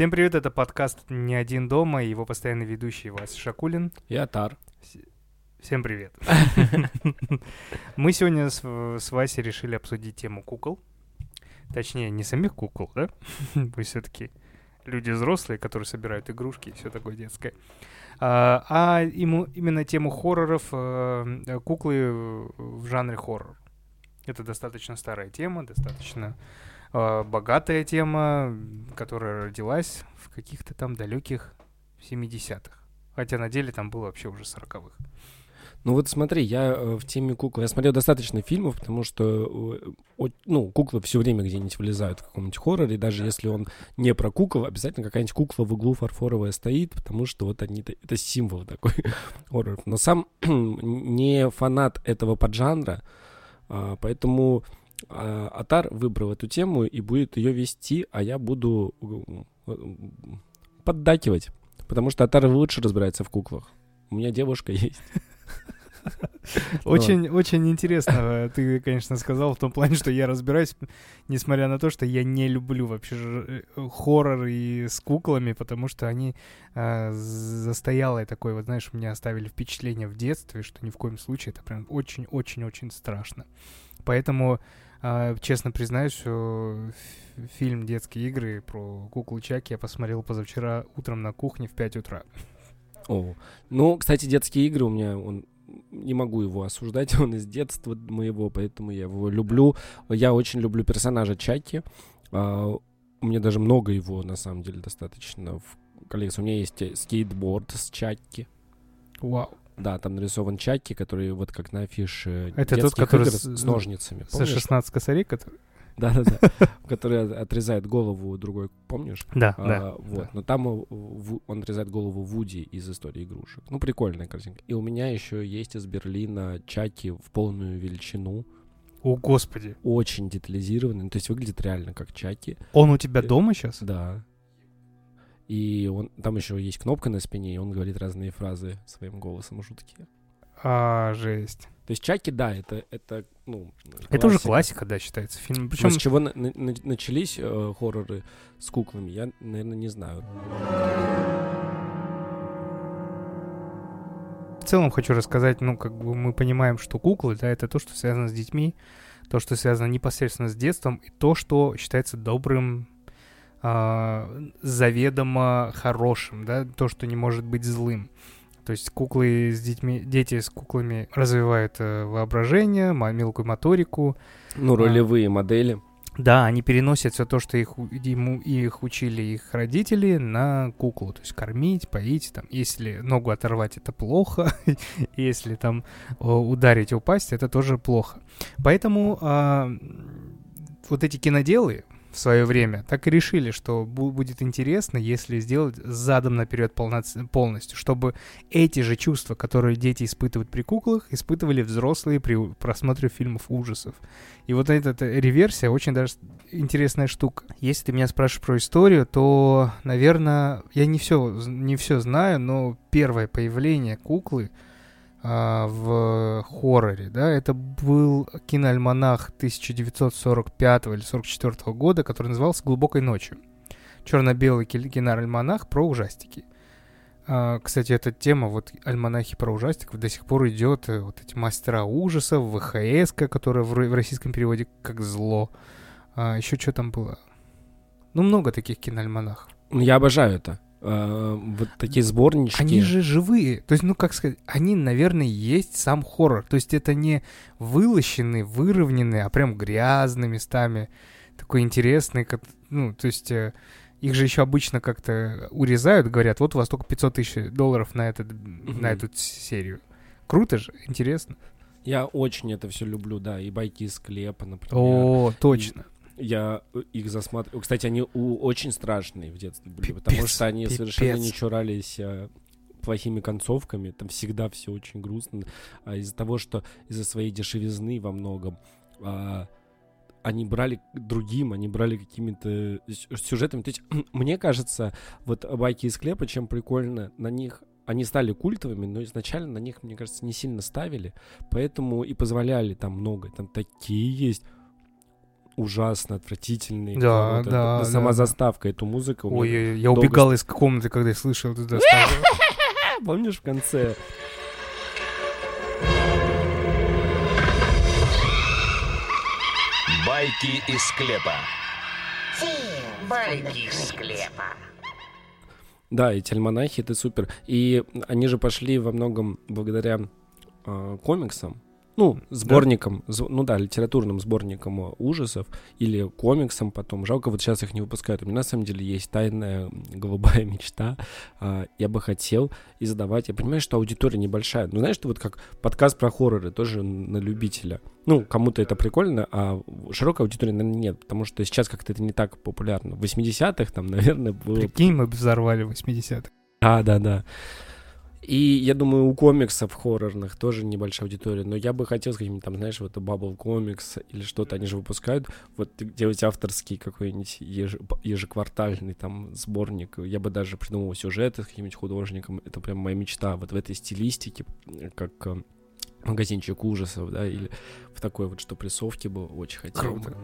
Всем привет, это подкаст «Не один дома» и его постоянный ведущий Вася Шакулин. И Атар. Всем привет. Мы сегодня с, с Васей решили обсудить тему кукол. Точнее, не самих кукол, да? Мы все-таки люди взрослые, которые собирают игрушки и все такое детское. А, а ему, именно тему хорроров, э, куклы в жанре хоррор. Это достаточно старая тема, достаточно э, богатая тема, которая родилась в каких-то там далеких 70-х. Хотя на деле там было вообще уже 40-х. Ну вот смотри, я э, в теме кукол, я смотрел достаточно фильмов, потому что, э, ну, куклы все время где-нибудь вылезают в каком-нибудь хорроре, даже если он не про кукол, обязательно какая-нибудь кукла в углу фарфоровая стоит, потому что вот они, это символ такой хоррор. Но сам не фанат этого поджанра, а, поэтому а, Атар выбрал эту тему и будет ее вести, а я буду э, поддакивать, потому что Атар лучше разбирается в куклах. У меня девушка есть. Очень, очень интересно ты, конечно, сказал в том плане, что я разбираюсь, несмотря на то, что я не люблю вообще э, хоррор и с куклами, потому что они э, застоялое такое, вот знаешь, мне оставили впечатление в детстве, что ни в коем случае это прям очень-очень-очень страшно. Поэтому, честно признаюсь, фильм «Детские игры» про куклу Чаки я посмотрел позавчера утром на кухне в 5 утра. О, ну, кстати, детские игры у меня, он не могу его осуждать, он из детства моего, поэтому я его люблю. Я очень люблю персонажа Чаки. Uh, у меня даже много его, на самом деле, достаточно в коллекции. У меня есть э, скейтборд с Чаки. Вау. Да, там нарисован Чаки, который вот как на афише Это тот, который с, с ножницами. Со 16 косарей, который... Да-да-да. Который отрезает голову другой, помнишь? Да, а, да. Вот. Но там он отрезает голову Вуди из истории игрушек. Ну, прикольная картинка. И у меня еще есть из Берлина чаки в полную величину. О, господи. Очень детализированный. Ну, то есть выглядит реально как чаки. Он у тебя дома сейчас? Да. И он, там еще есть кнопка на спине, и он говорит разные фразы своим голосом жуткие. А, жесть. То есть Чаки, да, это, это ну... Классика. Это уже классика, да, считается фильм. Причем... с чего на, на, начались э, хорроры с куклами, я, наверное, не знаю. В целом хочу рассказать, ну, как бы мы понимаем, что куклы, да, это то, что связано с детьми, то, что связано непосредственно с детством, и то, что считается добрым, э, заведомо хорошим, да, то, что не может быть злым. То есть куклы с детьми, дети с куклами развивают э, воображение, мелкую моторику. Ну, ролевые а, модели. Да, они переносят все то, что их, ему, их учили их родители, на куклу. То есть кормить, поить. Там, если ногу оторвать, это плохо. если там ударить, упасть, это тоже плохо. Поэтому а, вот эти киноделы, в свое время, так и решили, что будет интересно, если сделать задом наперед полностью, чтобы эти же чувства, которые дети испытывают при куклах, испытывали взрослые при просмотре фильмов ужасов. И вот эта, реверсия очень даже интересная штука. Если ты меня спрашиваешь про историю, то, наверное, я не все, не все знаю, но первое появление куклы — а, в хорроре, да, это был киноальманах 1945 или 44 года, который назывался «Глубокой ночью». Черно-белый киноальманах про ужастики. А, кстати, эта тема, вот альманахи про ужастиков, до сих пор идет, э, вот эти мастера ужасов, ВХС, которая в, в российском переводе как зло. А, еще что там было? Ну, много таких киноальманахов. Я обожаю это. Э, вот такие сборнички. Они же живые. То есть, ну, как сказать, они, наверное, есть сам хоррор. То есть это не вылощенный, выровненный, а прям грязный местами. Такой интересный, как, ну, то есть... Э, их же еще обычно как-то урезают, говорят, вот у вас только 500 тысяч долларов на, этот, mm-hmm. на эту серию. Круто же, интересно. Я очень это все люблю, да, и байки из склепа, например. О, точно. Я э, их засматриваю. Кстати, они у, очень страшные в детстве были, пипец, потому что они пипец. совершенно не чурались а, плохими концовками. Там всегда все очень грустно. А из-за того, что из-за своей дешевизны во многом а, они брали другим, они брали какими-то сюжетами. То есть, мне кажется, вот байки из клепа, чем прикольно, на них они стали культовыми, но изначально на них, мне кажется, не сильно ставили, поэтому и позволяли там много. Там такие есть ужасно отвратительный. Да, Вот это- да, да, Сама да. заставка, эту музыку. Ой, я, я долго убегал из комнаты, когда я слышал эту заставку. Помнишь в конце? Байки из склепа. Байки из склепа. Да, эти альманахи, это супер. И они же пошли во многом благодаря а, комиксам. Ну, сборникам, з- ну да, литературным сборникам а, ужасов или комиксам потом. Жалко, вот сейчас их не выпускают. У меня на самом деле есть тайная голубая мечта. А, Я бы хотел издавать. Я понимаю, что аудитория небольшая. Но знаешь, что вот как подкаст про хорроры, тоже на любителя. Ну, кому-то это прикольно, а широкой аудитории, наверное, нет. Потому что сейчас как-то это не так популярно. В 80-х там, наверное, было Прикинь, мы бы взорвали в 80-х. да, да, да. И я думаю, у комиксов хоррорных тоже небольшая аудитория, но я бы хотел с каким-нибудь там, знаешь, вот Bubble Comics или что-то, они же выпускают, вот делать авторский какой-нибудь еж- ежеквартальный там сборник. Я бы даже придумал сюжеты с каким-нибудь художником, это прям моя мечта, вот в этой стилистике, как э, магазинчик ужасов, да, или в такой вот, что прессовке бы очень хотел. Круто.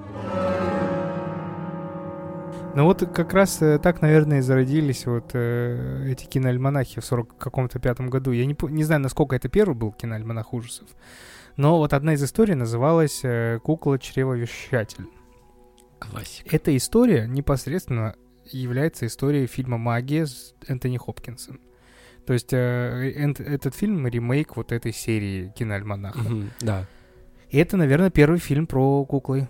Ну вот как раз э, так, наверное, и зародились вот э, эти киноальманахи в 40 каком-то пятом году. Я не, не знаю, насколько это первый был киноальманах ужасов, но вот одна из историй называлась э, «Кукла-чревовещатель». Классика. Эта история непосредственно является историей фильма «Магия» с Энтони Хопкинсом. То есть э, энд- этот фильм — ремейк вот этой серии киноальманаха. Мгм, Да. И это, наверное, первый фильм про куклы.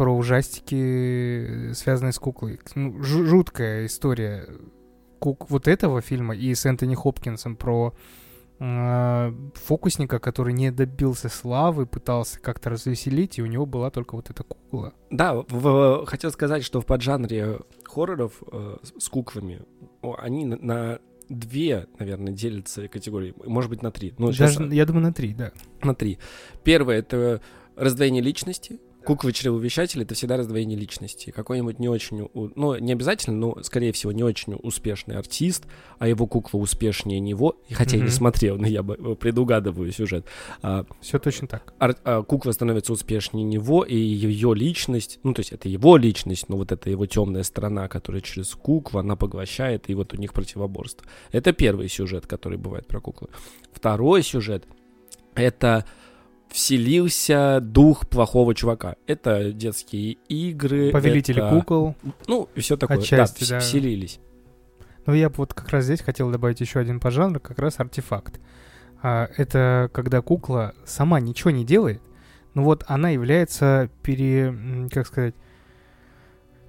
Про ужастики, э, связанные с куклой. Ну, жу- жуткая история кук вот этого фильма и с Энтони Хопкинсом про э, фокусника, который не добился славы, пытался как-то развеселить, и у него была только вот эта кукла. Да, в- в- хотел сказать, что в поджанре хорроров э, с- с куклами они на, на две, наверное, делятся категории, может быть, на три. Ну, щас, Даже, я думаю, на три, да. на три. Первое — это раздвоение личности. Куклы чревовещатель — это всегда раздвоение личности. Какой-нибудь не очень, ну, не обязательно, но, скорее всего, не очень успешный артист, а его кукла успешнее него, хотя я не смотрел, но я бы э, предугадываю сюжет. А, Все точно так. ар- а, кукла становится успешнее него, и ее личность, ну, то есть это его личность, но вот это его темная сторона, которая через куклу, она поглощает, и вот у них противоборство. Это первый сюжет, который бывает про куклы. Второй сюжет — это вселился дух плохого чувака. Это детские игры. Повелители это- кукол. Ну, и все такое. Отчасти, да, да. вс- вселились. Ну, я бы вот как раз здесь хотел добавить еще один поджанр, как раз артефакт. А, это когда кукла сама ничего не делает, но вот она является пере... как сказать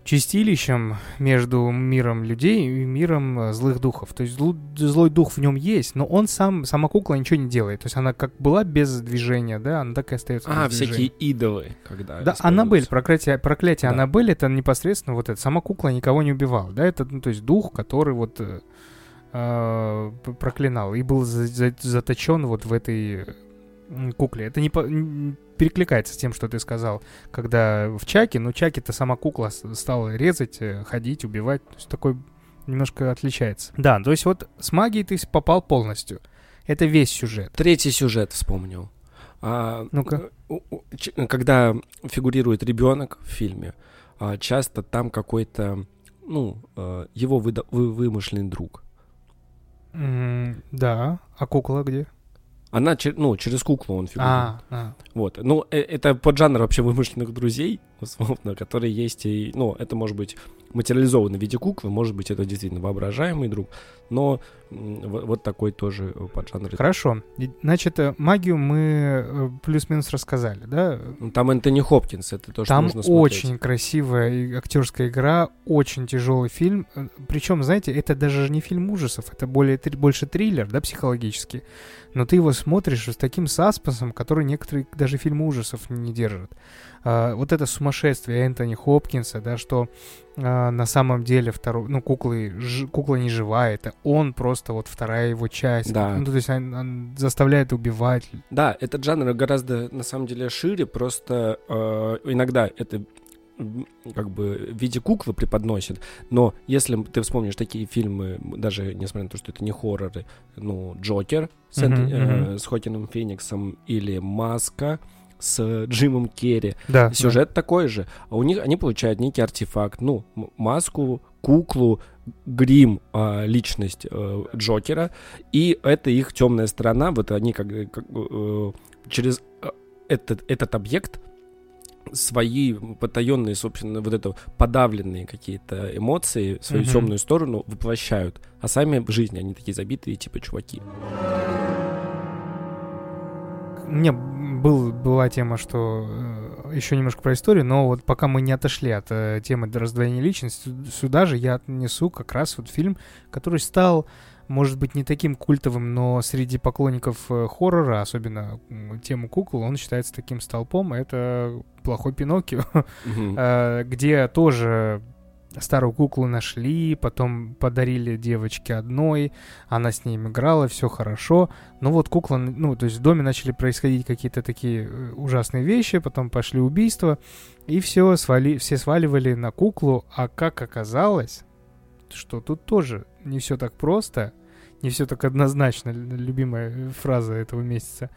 чистилищем между миром людей и миром э, злых духов. То есть злой дух в нем есть, но он сам, сама кукла ничего не делает. То есть она как была без движения, да, она так и остается А, всякие идолы, когда Да. Аннабель, проклятие, проклятие Да. Аннабель, это непосредственно вот это. Сама кукла никого не убивала, да, это, ну, то есть дух, который вот э, э, проклинал и был за- за- заточен вот в этой кукле. Это не по- перекликается с тем, что ты сказал, когда в Чаке, но Чаке-то сама кукла стала резать, э, ходить, убивать, то есть такой немножко отличается. Да, то есть вот с магией ты попал полностью. Это весь сюжет. Третий сюжет вспомнил. А, Ну-ка. Когда фигурирует ребенок в фильме, а, часто там какой-то, ну, э, его выда- вы- вымышленный друг. М, Да, а кукла где? Она, ну, через куклу он фигурирует. А, а. Вот. Ну, э- это поджанр вообще вымышленных друзей, условно, которые есть и... Ну, это может быть материализованный в виде куклы, может быть, это действительно воображаемый друг, но вот такой тоже э, поджанр. Хорошо. Значит, э, магию мы э, плюс-минус рассказали, да? Ну, Там Энтони Хопкинс, это то, что Там нужно смотреть. очень красивая актерская игра, очень тяжелый фильм. Причем, знаете, это даже не фильм ужасов, это более больше триллер, да, психологический. Но ты его смотришь с таким саспенсом, который некоторые даже фильмы ужасов не держат. А, вот это сумасшествие Энтони Хопкинса, да, что а, на самом деле второй, ну, куклы, ж- кукла не живая, это он просто вот вторая его часть. Да. Ну, то есть он, он заставляет убивать. Да, этот жанр гораздо, на самом деле, шире, просто э, иногда это как бы в виде куклы преподносит, но если ты вспомнишь такие фильмы, даже несмотря на то, что это не хорроры, ну, Джокер с, Энтони- э, мгм. с Хокином Фениксом или Маска с Джимом Керри. Да. Сюжет да. такой же. А у них они получают некий артефакт, ну, маску, куклу, грим, э, личность э, Джокера, и это их темная сторона. Вот они как, как э, через э, этот, этот объект свои потаенные, собственно, вот это подавленные какие-то эмоции, свою mm-hmm. темную сторону воплощают. А сами в жизни они такие забитые, типа чуваки. Мне был, была тема, что э, еще немножко про историю, но вот пока мы не отошли от э, темы раздвоения личности, сюда же я отнесу как раз вот фильм, который стал может быть, не таким культовым, но среди поклонников э, хоррора, особенно тему кукол, он считается таким столпом. Это «Плохой Пиноккио», где тоже старую куклу нашли, потом подарили девочке одной, она с ней играла, все хорошо. Но вот кукла, ну, то есть в доме начали происходить какие-то такие э, ужасные вещи, потом пошли убийства, и все, свали, все сваливали на куклу, а как оказалось, что тут тоже не все так просто, не все так однозначно, любимая фраза этого месяца,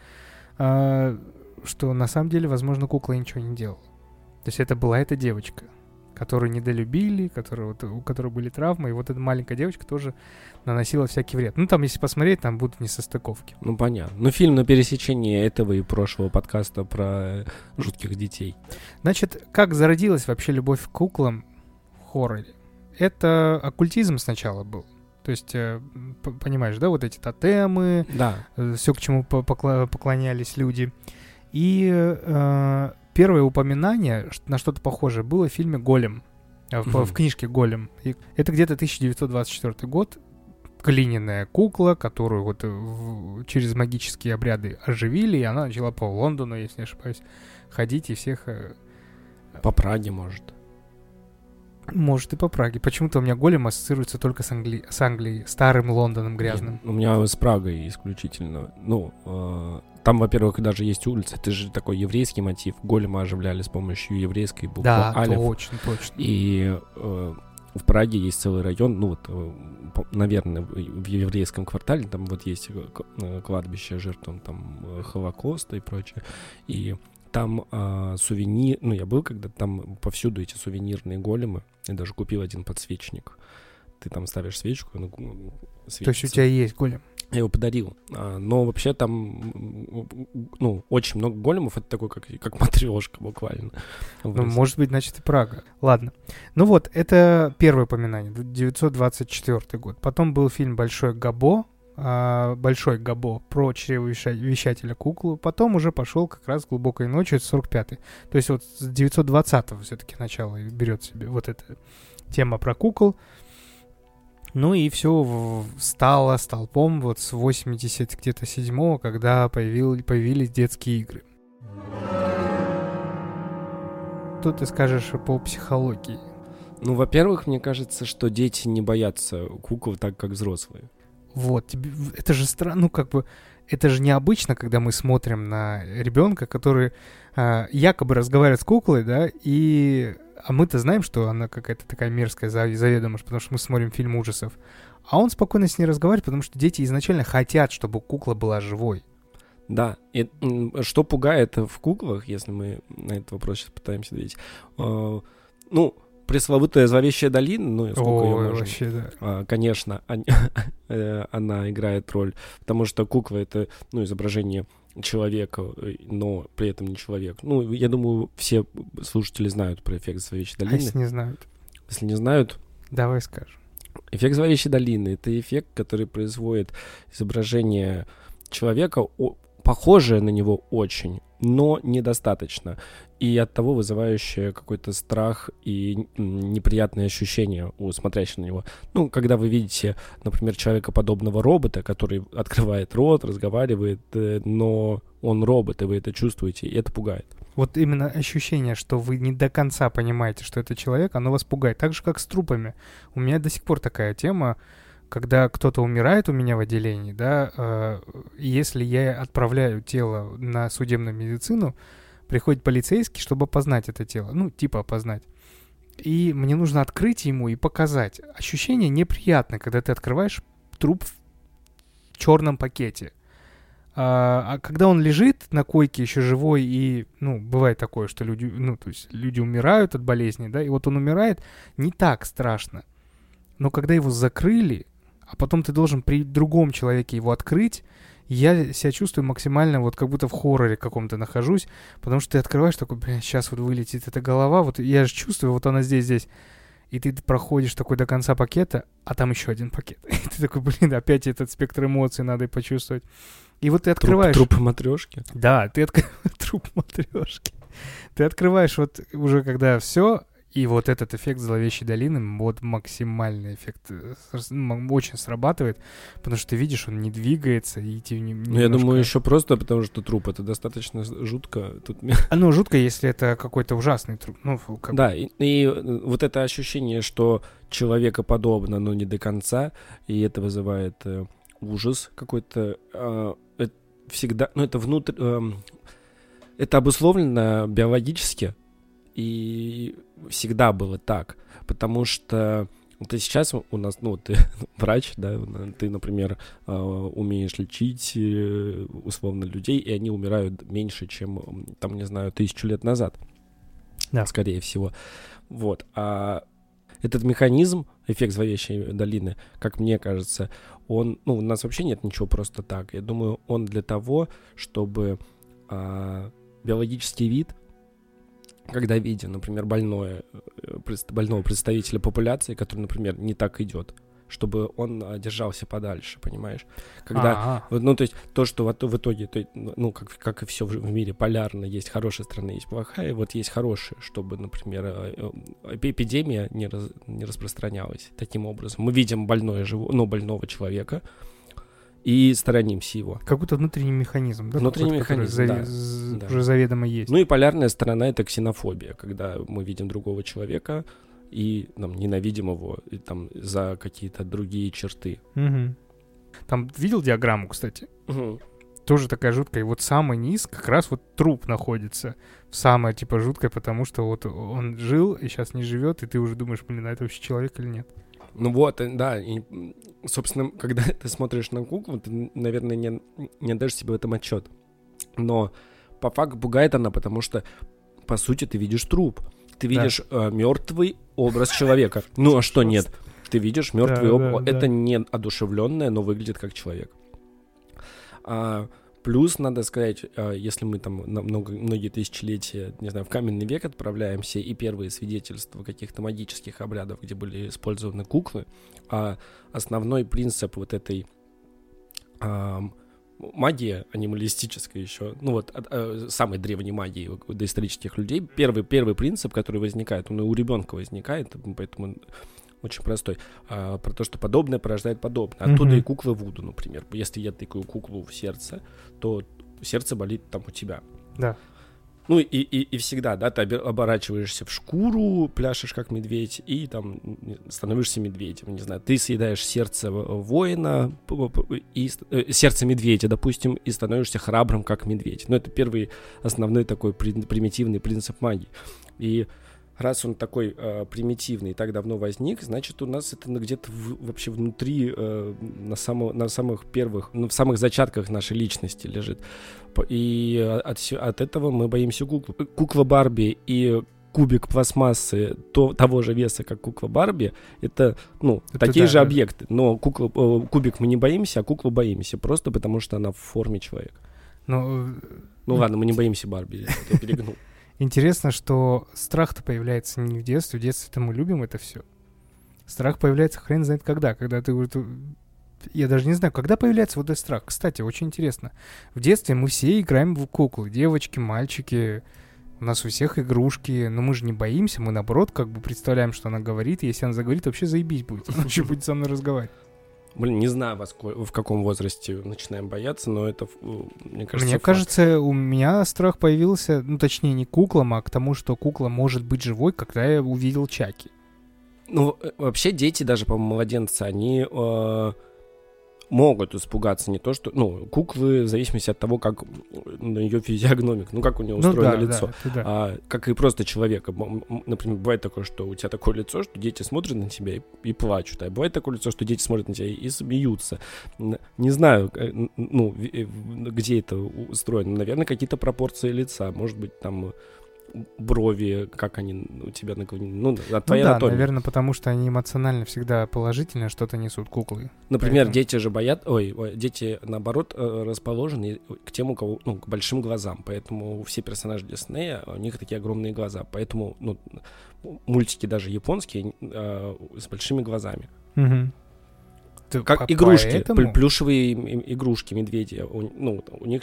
а, что на самом деле, возможно, кукла ничего не делала. То есть это была эта девочка, которую недолюбили, которую, вот, у которой были травмы, и вот эта маленькая девочка тоже наносила всякий вред. Ну, там, если посмотреть, там будут несостыковки. Ну, понятно. Ну, фильм на пересечении этого и прошлого подкаста про жутких детей. Значит, как зародилась вообще любовь к куклам в хорроре? Это оккультизм сначала был. То есть, э, понимаешь, да, вот эти тотемы, да. Э, все, к чему поклонялись люди. И э, первое упоминание на что-то похожее было в фильме «Голем», э, в, mm-hmm. в книжке «Голем». И это где-то 1924 год. Глиняная кукла, которую вот в, через магические обряды оживили, и она начала по Лондону, если не ошибаюсь, ходить и всех... По Праге, может. Может, и по Праге. Почему-то у меня голем ассоциируется только с, Англи... с Англией, старым Лондоном грязным. у меня с Прагой исключительно. Ну, э, там, во-первых, даже есть улица. Это же такой еврейский мотив. Голема оживляли с помощью еврейской буквы да, Алиф. точно, точно. И э, в Праге есть целый район, ну вот, э, наверное, в еврейском квартале, там вот есть э, э, кладбище жертвам там Холокоста и прочее. И там а, сувенир, ну я был когда там повсюду эти сувенирные големы, я даже купил один подсвечник. Ты там ставишь свечку, ну, светится. То есть у тебя есть голем? Я его подарил. А, но вообще там, ну, очень много големов. Это такой, как, как матрешка буквально. Ну, может быть, значит, и Прага. Ладно. Ну вот, это первое упоминание, 924 год. Потом был фильм «Большой Габо», а, большой Габо про чревовещателя куклу. Потом уже пошел как раз глубокой ночью, это 45-й. То есть вот с 920-го все-таки начало берет себе вот эта тема про кукол. Ну и все стало столпом вот с 80 где-то седьмого, когда появил, появились детские игры. Тут ты скажешь по психологии? Ну, во-первых, мне кажется, что дети не боятся кукол так, как взрослые. Вот, это же странно, ну как бы, это же необычно, когда мы смотрим на ребенка, который э, якобы разговаривает с куклой, да, и... А мы-то знаем, что она какая-то такая мерзкая заведомо, потому что мы смотрим фильм ужасов. А он спокойно с ней разговаривает, потому что дети изначально хотят, чтобы кукла была живой. Да, и что пугает в куклах, если мы на этот вопрос сейчас пытаемся ответить, э, ну, пресловутая зловещая долина, ну, сколько ее можно... вообще, да. А, конечно, э, она играет роль, потому что кукла — это, ну, изображение человека, э, но при этом не человек. Ну, я думаю, все слушатели знают про эффект зловещей долины. А если не знают? Если не знают... Давай скажем. Эффект зловещей долины — это эффект, который производит изображение человека, похожее на него очень, но недостаточно. И от того вызывающее какой-то страх и неприятные ощущения у смотрящего на него. Ну, когда вы видите, например, человека подобного робота, который открывает рот, разговаривает, э, но он робот, и вы это чувствуете, и это пугает. Вот именно ощущение, что вы не до конца понимаете, что это человек, оно вас пугает. Так же, как с трупами. У меня до сих пор такая тема, когда кто-то умирает у меня в отделении, да, э, если я отправляю тело на судебную медицину, приходит полицейский, чтобы опознать это тело, ну, типа опознать. И мне нужно открыть ему и показать. Ощущение неприятное, когда ты открываешь труп в черном пакете. А, а когда он лежит на койке еще живой, и, ну, бывает такое, что люди, ну, то есть люди умирают от болезни, да, и вот он умирает, не так страшно. Но когда его закрыли, а потом ты должен при другом человеке его открыть, я себя чувствую максимально вот как будто в хорроре каком-то нахожусь, потому что ты открываешь такой, блин, сейчас вот вылетит эта голова, вот я же чувствую, вот она здесь, здесь. И ты проходишь такой до конца пакета, а там еще один пакет. И ты такой, блин, опять этот спектр эмоций надо почувствовать. И вот ты открываешь... Труп, труп матрешки. Да, ты открываешь... Труп матрешки. Ты открываешь вот уже когда все, и вот этот эффект зловещей долины, вот максимальный эффект, э, очень срабатывает, потому что ты видишь, он не двигается, и тебе не, Ну, я думаю, еще просто потому, что труп, это достаточно жутко. Тут... А, ну, жутко, если это какой-то ужасный труп. Ну, как... Да, и, и э, вот это ощущение, что человека подобно, но не до конца, и это вызывает э, ужас какой-то, э, всегда, ну, это внутрь... Э, это обусловлено биологически, и всегда было так, потому что вот сейчас у нас, ну, ты врач, да, ты, например, а, умеешь лечить э, условно людей, и они умирают меньше, чем, там, не знаю, тысячу лет назад. Да. Скорее всего. Вот. А этот механизм, эффект зловещей долины, как мне кажется, он, ну, у нас вообще нет ничего просто так. Я думаю, он для того, чтобы а, биологический вид когда видим, например, больное, э, больного представителя популяции, который, например, не так идет, чтобы он а, держался подальше, понимаешь? Когда, вот, ну, то есть то, что в, в итоге, то, ну, как, как и все в мире, полярно, есть хорошая страна, есть плохая, вот есть хорошая, чтобы, например, э, э, эпидемия не, раз, не распространялась таким образом. Мы видим больное, живо, ну, больного человека, и сторонимся его. Как будто внутренний механизм, да? Внутренний механизм, зави- да, з- да. уже заведомо есть. Ну и полярная сторона — это ксенофобия, когда мы видим другого человека и там, ненавидим его и, там, за какие-то другие черты. Угу. Там видел диаграмму, кстати? Угу. Тоже такая жуткая. И вот самый низ как раз вот труп находится. Самое, типа, жуткое, потому что вот он жил и сейчас не живет, и ты уже думаешь, блин, а это вообще человек или нет? Ну вот, э, да, и, собственно, когда ты смотришь на куклу, ты, наверное, не, не отдаешь себе в этом отчет. Но по факту пугает она, потому что, по сути, ты видишь труп. Ты видишь да. э, мертвый образ человека. Ну а что нет? Ты видишь мертвый да, образ. Да, Это да. не одушевленное, но выглядит как человек. А, Плюс, надо сказать, а, если мы там на много, многие тысячелетия, не знаю, в каменный век отправляемся, и первые свидетельства каких-то магических обрядов, где были использованы куклы, а основной принцип вот этой а, магии анималистической еще, ну вот от, а, самой древней магии доисторических людей, первый, первый принцип, который возникает, он и у ребенка возникает, поэтому очень простой, а, про то, что подобное порождает подобное. Оттуда mm-hmm. и куклы Вуду, например. Если я тыкаю куклу в сердце, то сердце болит там у тебя. Да. Ну и, и, и всегда, да, ты оборачиваешься в шкуру, пляшешь как медведь и там становишься медведем, не знаю, ты съедаешь сердце воина и э, сердце медведя, допустим, и становишься храбрым как медведь. Ну это первый основной такой примитивный принцип магии. И раз он такой э, примитивный и так давно возник, значит, у нас это где-то в, вообще внутри, э, на, само, на самых первых, ну, в самых зачатках нашей личности лежит. И от, от этого мы боимся куклы. Кукла Барби и кубик пластмассы то, того же веса, как кукла Барби, это, ну, это такие да, же да. объекты. Но кукла, э, кубик мы не боимся, а куклу боимся, просто потому что она в форме человека. Ну, ну ладно, мы не боимся Барби, я перегнул. Интересно, что страх-то появляется не в детстве. В детстве-то мы любим это все. Страх появляется хрен знает когда. Когда ты... Я даже не знаю, когда появляется вот этот страх. Кстати, очень интересно. В детстве мы все играем в куклы. Девочки, мальчики. У нас у всех игрушки. Но мы же не боимся. Мы, наоборот, как бы представляем, что она говорит. Если она заговорит, вообще заебись будет. Она вообще будет со мной разговаривать. Блин, не знаю, во сколь, в каком возрасте начинаем бояться, но это, мне кажется, Мне факт. кажется, у меня страх появился, ну, точнее, не куклам, а к тому, что кукла может быть живой, когда я увидел Чаки. Ну, э, вообще дети, даже, по-моему, младенцы, они... Э, могут испугаться не то, что, ну, куклы в зависимости от того, как ее физиогномик, ну, как у нее устроено ну, да, лицо, да, да. А, как и просто человека. Например, бывает такое, что у тебя такое лицо, что дети смотрят на тебя и, и плачут, а бывает такое лицо, что дети смотрят на тебя и смеются. Н- Не знаю, э, ну, э, где это устроено. Наверное, какие-то пропорции лица, может быть, там брови, как они у тебя наклонены, ну, Ну твоя да, анатомия. наверное, потому что они эмоционально всегда положительно что-то несут куклы. Например, Поэтому- дети же боят, ой, дети наоборот э, расположены к тем, у кого, ну, к большим глазам, поэтому все персонажи Диснея, у них такие огромные глаза, поэтому, ну, мультики даже японские э, с большими глазами. Ты Как по- игрушки, поэтому- плю- плюшевые игрушки, медведи, у, ну, у них,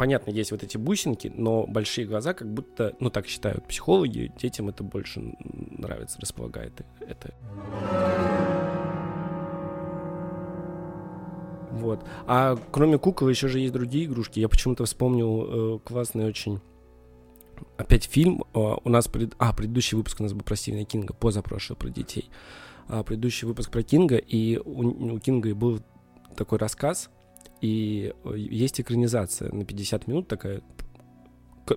понятно, есть вот эти бусинки, но большие глаза как будто, ну, так считают психологи, детям это больше нравится, располагает это. Вот. А кроме кукол еще же есть другие игрушки. Я почему-то вспомнил э, классный очень опять фильм. Э, у нас пред... а предыдущий выпуск у нас был про Стивена Кинга, позапрошлый про детей. А, предыдущий выпуск про Кинга, и у, у Кинга был такой рассказ, и э, есть экранизация на 50 минут такая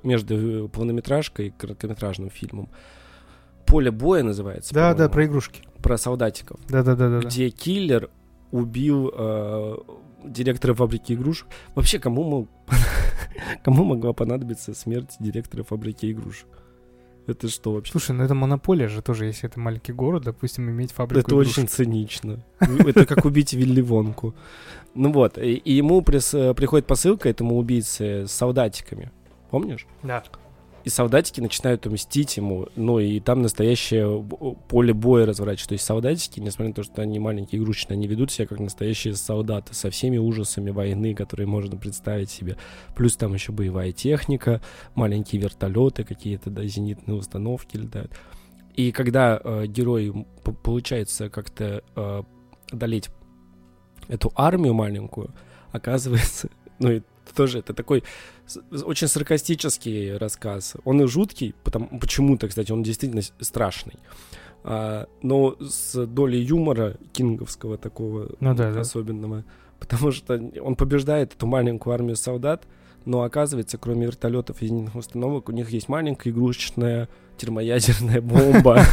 между полнометражкой и короткометражным фильмом. Поле боя называется. Да, да, про игрушки. про солдатиков Да, да, да, да. да. где киллер убил э, директора фабрики игрушек. Вообще, кому, мог... кому могла понадобиться смерть директора фабрики игрушек? Это что вообще? Слушай, ну это монополия же тоже, если это маленький город, допустим, иметь фабрику Это игрушек. очень цинично. Это как убить Вилли Вонку. Ну вот, и ему прис- приходит посылка этому убийце с солдатиками. Помнишь? Да. И солдатики начинают мстить ему, ну и там настоящее поле боя разворачивается. То есть солдатики, несмотря на то, что они маленькие игрушечные, они ведут себя как настоящие солдаты со всеми ужасами войны, которые можно представить себе. Плюс там еще боевая техника, маленькие вертолеты, какие-то да, зенитные установки летают. И когда э, герою п- получается как-то э, одолеть эту армию маленькую, оказывается, ну и тоже это такой очень саркастический рассказ. Он и жуткий, потому, почему-то, кстати, он действительно страшный. А, но с долей юмора кинговского такого Ну да, да. особенного. Потому что он побеждает эту маленькую армию солдат, но оказывается, кроме вертолетов и зенитных установок, у них есть маленькая игрушечная термоядерная бомба.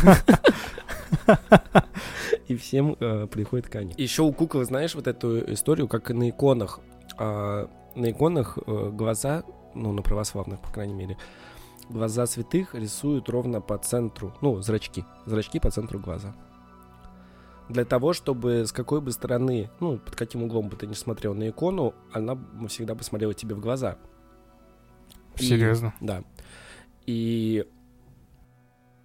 И всем э, приходит конец. Еще у кукол, знаешь, вот эту историю, как и на иконах. А, на иконах э, глаза, ну, на православных, по крайней мере, глаза святых рисуют ровно по центру, ну, зрачки, зрачки по центру глаза. Для того, чтобы с какой бы стороны, ну, под каким углом бы ты ни смотрел на икону, она всегда бы смотрела тебе в глаза. И- Серьезно. да. И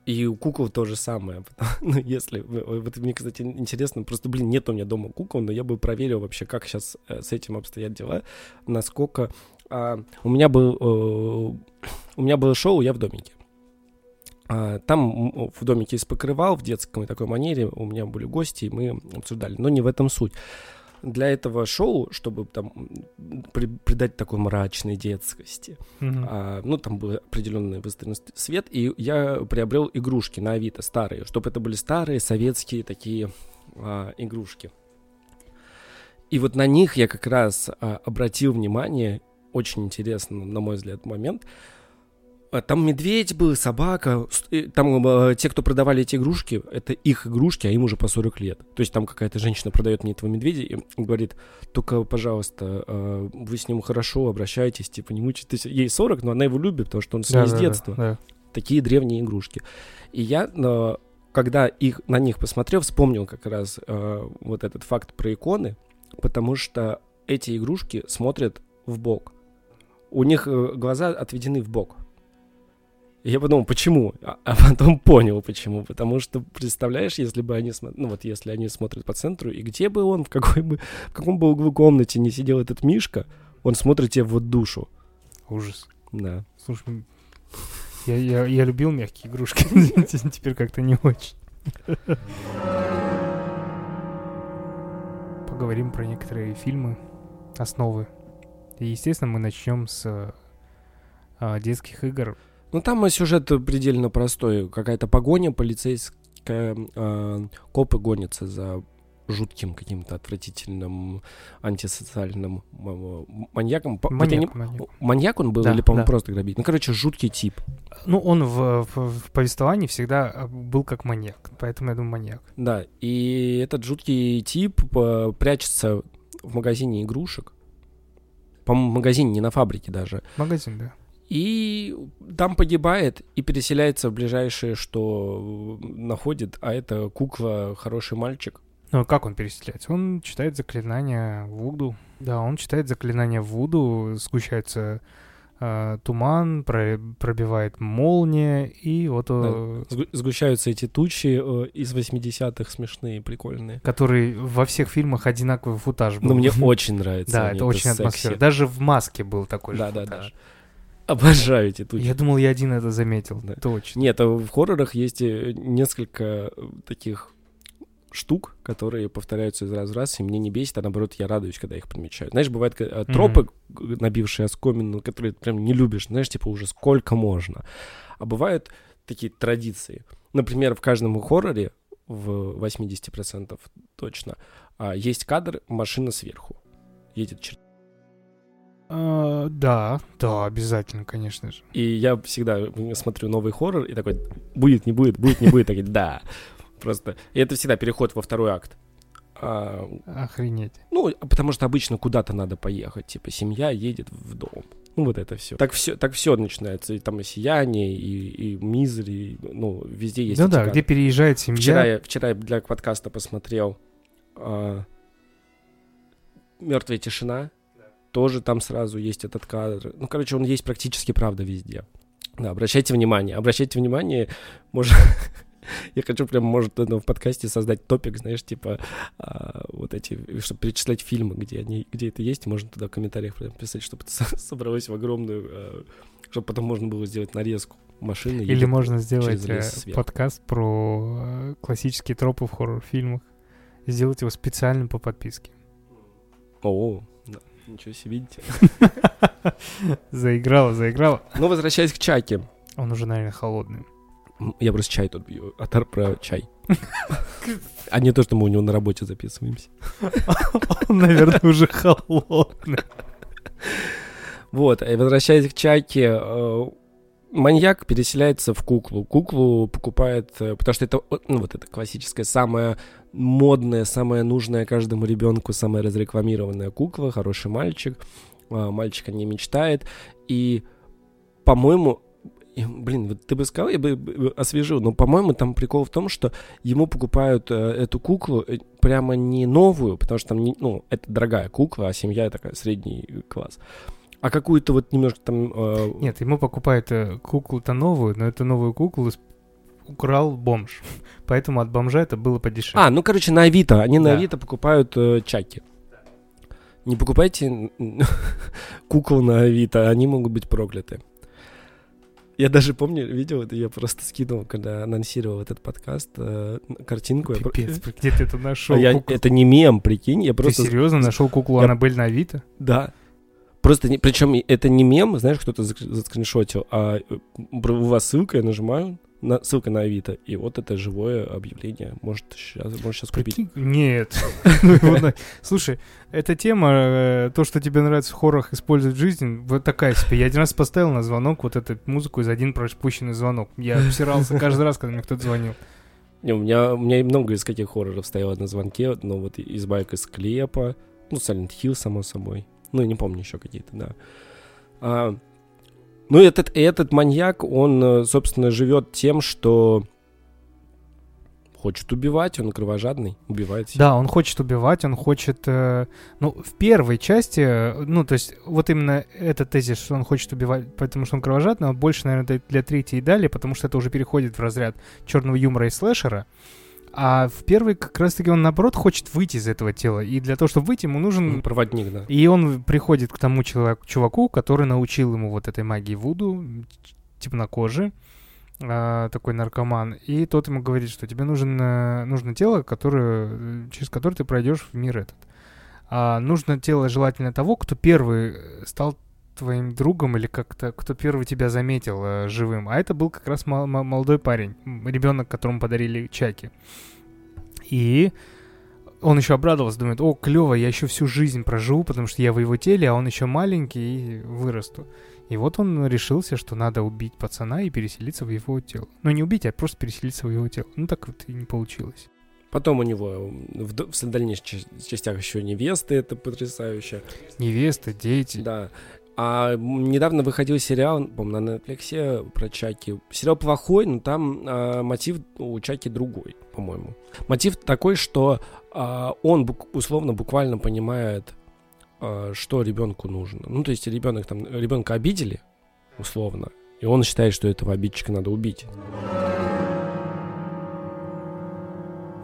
и у кукол то же самое. Ну, если... Вот мне, кстати, интересно, просто, блин, нет у меня дома кукол, но я бы проверил вообще, как сейчас с этим обстоят дела, насколько... а, у меня был... э, у меня было шоу «Я в домике». А, Там в домике из покрывал, в детской такой манере, у меня были гости, и мы обсуждали. Но не в этом суть. Для этого шоу, чтобы там при- придать такой мрачной детскости, Мгм. а, ну, там был определенный выставленный ст- свет, и я приобрел игрушки на Авито старые, чтобы это были старые советские такие а, игрушки. И вот на них я как раз а, обратил внимание, очень интересно, на мой взгляд, момент. А, Там медведь был, собака. Там э, те, кто продавали эти игрушки, это их игрушки, а им уже по 40 лет. То есть там какая-то женщина продает мне этого медведя и говорит, только, пожалуйста, э, вы с ним хорошо обращайтесь, типа не мучайтесь. Ей 40, но она его любит, потому что он с ней Да, с да, да, детства. да. Такие древние игрушки. И я, э, когда их, на них посмотрел, вспомнил как раз э, вот этот факт про иконы, потому что эти игрушки смотрят в бок. У них глаза отведены в бок. И я подумал, почему? А, а потом понял, почему. Потому что, представляешь, если бы они, смо- ну вот если они смотрят по центру, и где бы он, в какой бы, в каком бы углу комнате не сидел этот Мишка, он смотрит тебе в душу. Ужас. Да. Слушай, я, я, я любил мягкие игрушки, теперь как-то не очень. Поговорим про некоторые фильмы, основы. И, естественно, мы начнем с а, детских игр. Ну там сюжет предельно простой. Какая-то погоня полицейская, э, копы гонятся за жутким каким-то отвратительным антисоциальным м- маньяком. Маньяк, не- маньяк. маньяк он был Да, или, по-моему, да. просто грабитель? Ну, короче, жуткий тип. Ну, он в, в- в повествовании всегда а, был как маньяк, поэтому я думаю маньяк. Да, и этот жуткий тип э, прячется в магазине игрушек. По-моему, в магазине, не на фабрике даже. Магазин, да. И там погибает и переселяется в ближайшее, что находит, а это кукла «Хороший мальчик». Ну, как он переселяется? Он читает заклинания Вуду. Да, он читает заклинания Вуду, сгущается э, туман, про- пробивает молния, и вот... э, Сгу- Сгущаются эти тучи э, из 80-х, смешные, прикольные. Который во всех фильмах одинаковый футаж был. Но мне очень нравится. Да, это очень секси. атмосферно. Даже в маске был такой же Да, да, футаж. да. Обожаю эти тучи. Я думал, я один это заметил. Да. Точно. Нет, а в хоррорах есть э, несколько э, таких штук, которые повторяются из раз в раз, и мне не бесит, а наоборот я радуюсь, когда их подмечаю. Знаешь, бывают э, тропы, г- набившие оскомину, которые ты прям не любишь, знаешь, типа уже сколько можно. А бывают такие традиции. Например, в каждом хорроре, в 80% точно, а, есть кадр машина сверху. Едет чер- А, да, да, обязательно, конечно же. И я всегда смотрю новый хоррор и такой, будет, не будет, будет, не будет, такой, да. Просто, и это всегда переход во второй акт. А, Охренеть. ну, потому что обычно куда-то надо поехать, типа семья едет в дом. Ну, вот это все. Так все, так все начинается. И там и сияние, и, и мизери, ну, везде есть. ну да, кадры. где переезжает семья. Вчера я, вчера я для подкаста посмотрел Мертвая тишина. Тоже там сразу есть этот кадр. Ну, короче, он есть практически правда везде. Да, обращайте внимание. Обращайте внимание, может... Я хочу прям, может, ну, в подкасте создать топик, знаешь, типа а, вот эти, чтобы перечислять фильмы, где они, где это есть, можно туда в комментариях прям писать, чтобы это со- собралось в огромную, чтобы потом можно было сделать нарезку машины. Или можно сделать э, подкаст про э, классические тропы в хоррор-фильмах. Сделать его специально по подписке. О, ничего себе, видите. Заиграла, заиграла. Ну, возвращаясь к чайке. Он уже, наверное, холодный. Я просто чай тут пью. Атар про чай. А не то, что мы у него на работе записываемся. Он, наверное, уже холодный. Вот, возвращаясь к чайке, э, маньяк переселяется в куклу. Куклу покупает, э, потому что это, ну, вот это классическая, самая модная, самая нужная каждому ребенку, самая разрекламированная кукла, хороший мальчик. А, Мальчик о ней мечтает. И, по-моему, блин, вот ты бы сказал, я бы бы освежил, но, по-моему, там прикол в том, что ему покупают э, эту куклу э, прямо не новую, потому что там, не, ну, это дорогая кукла, а семья такая средний класс, а какую-то вот немножко там... э, Нет, ему покупают э, куклу-то новую, но эту новую куклу украл бомж. Поэтому от бомжа это было подешевле. А, ну, короче, на Авито. Они на Да. Авито покупают э, чаки. Не покупайте кукол на Авито, они могут быть прокляты. Я даже помню, видел это, я просто скинул, когда анонсировал этот подкаст, э, картинку. я Пипец, где ты это нашел? А я- это не мем, прикинь, я Ты просто... серьезно нашел куклу Я- Аннабель на Авито? Да. Просто, не, причем это не мем, знаешь, кто-то заскриншотил, а э, у вас ссылка, я нажимаю, на, ссылка на Авито, и вот это живое объявление. Может, сейчас, может, сейчас купить. Нет. Ну Слушай, эта тема, э, то, что тебе нравится в хоррорах использовать в жизни, вот такая себе. Я один раз поставил на звонок вот эту музыку из один пропущенный звонок. Я обсирался каждый раз, когда мне кто-то звонил. Не, у меня, у меня много из каких хорроров стояло на звонке, но вот изба из склепа, ну, Silent Hill, само собой. Ну, я не помню еще какие-то, да. А, ну, этот, этот маньяк, он, э, собственно, живет тем, что хочет убивать, он кровожадный, убивает всех. Да, он хочет убивать, он хочет... э, ну, в первой части, э, ну, то есть, вот именно этот тезис, что он хочет убивать, потому что он кровожадный, он больше, наверное, для третьей и далее, потому что это уже переходит в разряд черного юмора и слэшера. А в первой как раз-таки он, наоборот, хочет выйти из этого тела. И для того, чтобы выйти, ему нужен... Ну, Проводник, да. И он приходит к тому человеку, чуваку, который научил ему вот этой магии Вуду, темнокожий, а, такой наркоман. И тот ему говорит, что тебе нужен, э, нужно тело, которое, э, через которое ты пройдешь в мир этот. А нужно тело желательно того, кто первый э, стал твоим другом или как-то, кто первый тебя заметил э, живым. А это был как раз мол- мо- молодой парень, ребенок, которому подарили чаки. И он еще обрадовался, думает, о, клево, я еще всю жизнь проживу, потому что я в его теле, а он еще маленький и вырасту. И вот он решился, что надо убить пацана и переселиться в его тело. Ну, не убить, а просто переселиться в его тело. Ну, так вот и не получилось. Потом у него в, в дальнейших частях еще невесты, это потрясающе. Невеста, дети. Да. А недавно выходил сериал, по-моему, на Netflix про Чаки. Сериал плохой, но там а, мотив у Чаки другой, по-моему. Мотив такой, что а, он бук- условно буквально понимает, а, что ребенку нужно. Ну, то есть ребенок там ребенка обидели, условно, и он считает, что этого обидчика надо убить.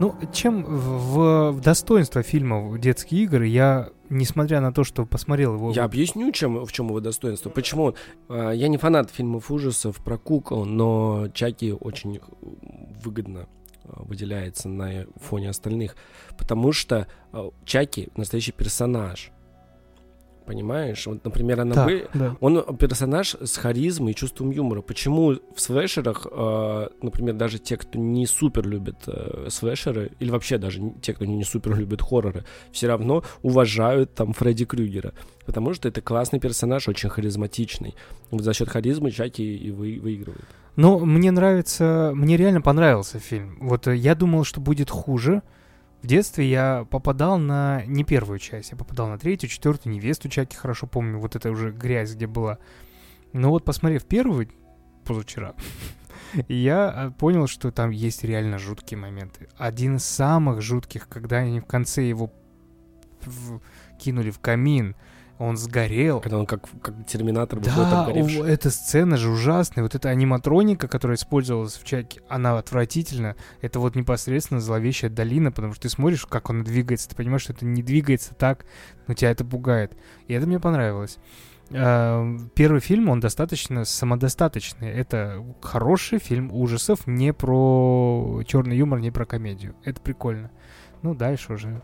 Ну, чем в, в достоинство фильма «Детские игры» я, несмотря на то, что посмотрел его... Я объясню, чем, в чем его достоинство. Почему? А, я не фанат фильмов ужасов про кукол, но Чаки очень выгодно а, выделяется на фоне остальных, потому что а, Чаки настоящий персонаж. Понимаешь? Вот, например, она Да, бы... да. Он персонаж с харизмой и чувством юмора. Почему в слэшерах, э, например, даже те, кто не супер любит э, слэшеры, или вообще даже те, кто не супер любит хорроры, все равно уважают там Фредди Крюгера? Потому что это классный персонаж, очень харизматичный. Вот за счет харизмы Чаки и вы, выигрывает. Но мне нравится, мне реально понравился фильм. Вот э, я думал, что будет хуже. В детстве я попадал на не первую часть, я попадал на третью, четвертую, невесту Чаки хорошо помню, вот это уже грязь, где была. Но вот посмотрев первую позавчера, я э, понял, что там есть реально жуткие моменты. Один из самых жутких, когда они в конце его в- кинули в камин, он сгорел. Когда он как, как терминатор выходит Да, обгоревший. о, эта сцена же ужасная. Вот эта аниматроника, которая использовалась в чаке, она отвратительна. Это вот непосредственно зловещая долина, потому что ты смотришь, как он двигается, ты понимаешь, что это не двигается так, но тебя это пугает. И это мне понравилось. А, Первый фильм, он достаточно самодостаточный. Это хороший фильм ужасов, не про черный юмор, не про комедию. Это прикольно. Ну, дальше уже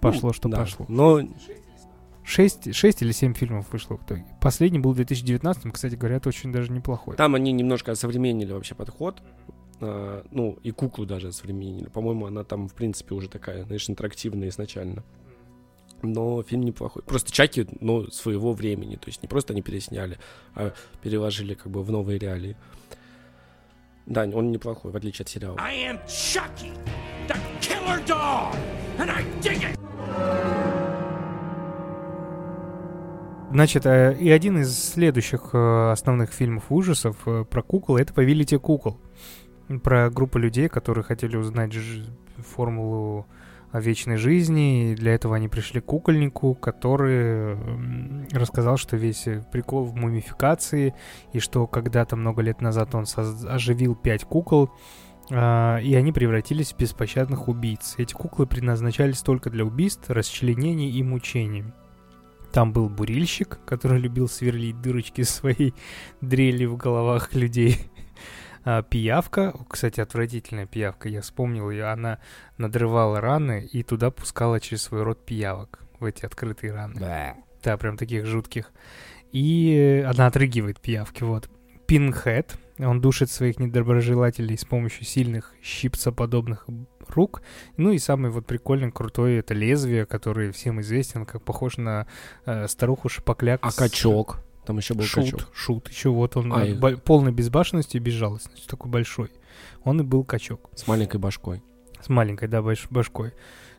пошло, что Да. пошло. Но 6, 6 или 7 фильмов вышло в итоге. Последний был в 2019, кстати, говорят, очень даже неплохой. Там они немножко осовременили вообще подход. А, ну, и куклу даже осовременили. По-моему, она там, в принципе, уже такая, знаешь, интерактивная изначально. Но фильм неплохой. Просто Чаки, ну, своего времени. То есть не просто они пересняли, а переложили как бы в новые реалии. Да, он неплохой, в отличие от сериала. I am Chucky, the killer dog, and I dig it. Значит, э, и один из следующих э, основных фильмов ужасов э, про кукол — это «Повелите кукол». Про группу людей, которые хотели узнать формулу о вечной жизни, и для этого они пришли к кукольнику, который рассказал, что весь прикол в мумификации, и что когда-то много лет назад он оживил пять кукол, а, и они превратились в беспощадных убийц. Эти куклы предназначались только для убийств, расчленений и мучений. Там был бурильщик, который любил сверлить дырочки своей дрели в головах людей. А, пиявка, кстати, отвратительная пиявка, я вспомнил ее, она надрывала раны и туда пускала через свой рот пиявок в эти открытые раны. Да, прям таких жутких. И она отрыгивает пиявки, вот. Пинхед, он душит своих недоброжелателей с помощью сильных щипцоподобных рук. Ну и самый вот прикольный, крутой, это лезвие, который всем известен, как похож на э, старуху Шапокляк. А с- качок? Там еще был Шут, качок. шут. Еще вот он А, бо- полной безбашенностью и безжалостностью, такой большой. Он и был качок. С маленькой башкой. С маленькой, да, больш- башкой.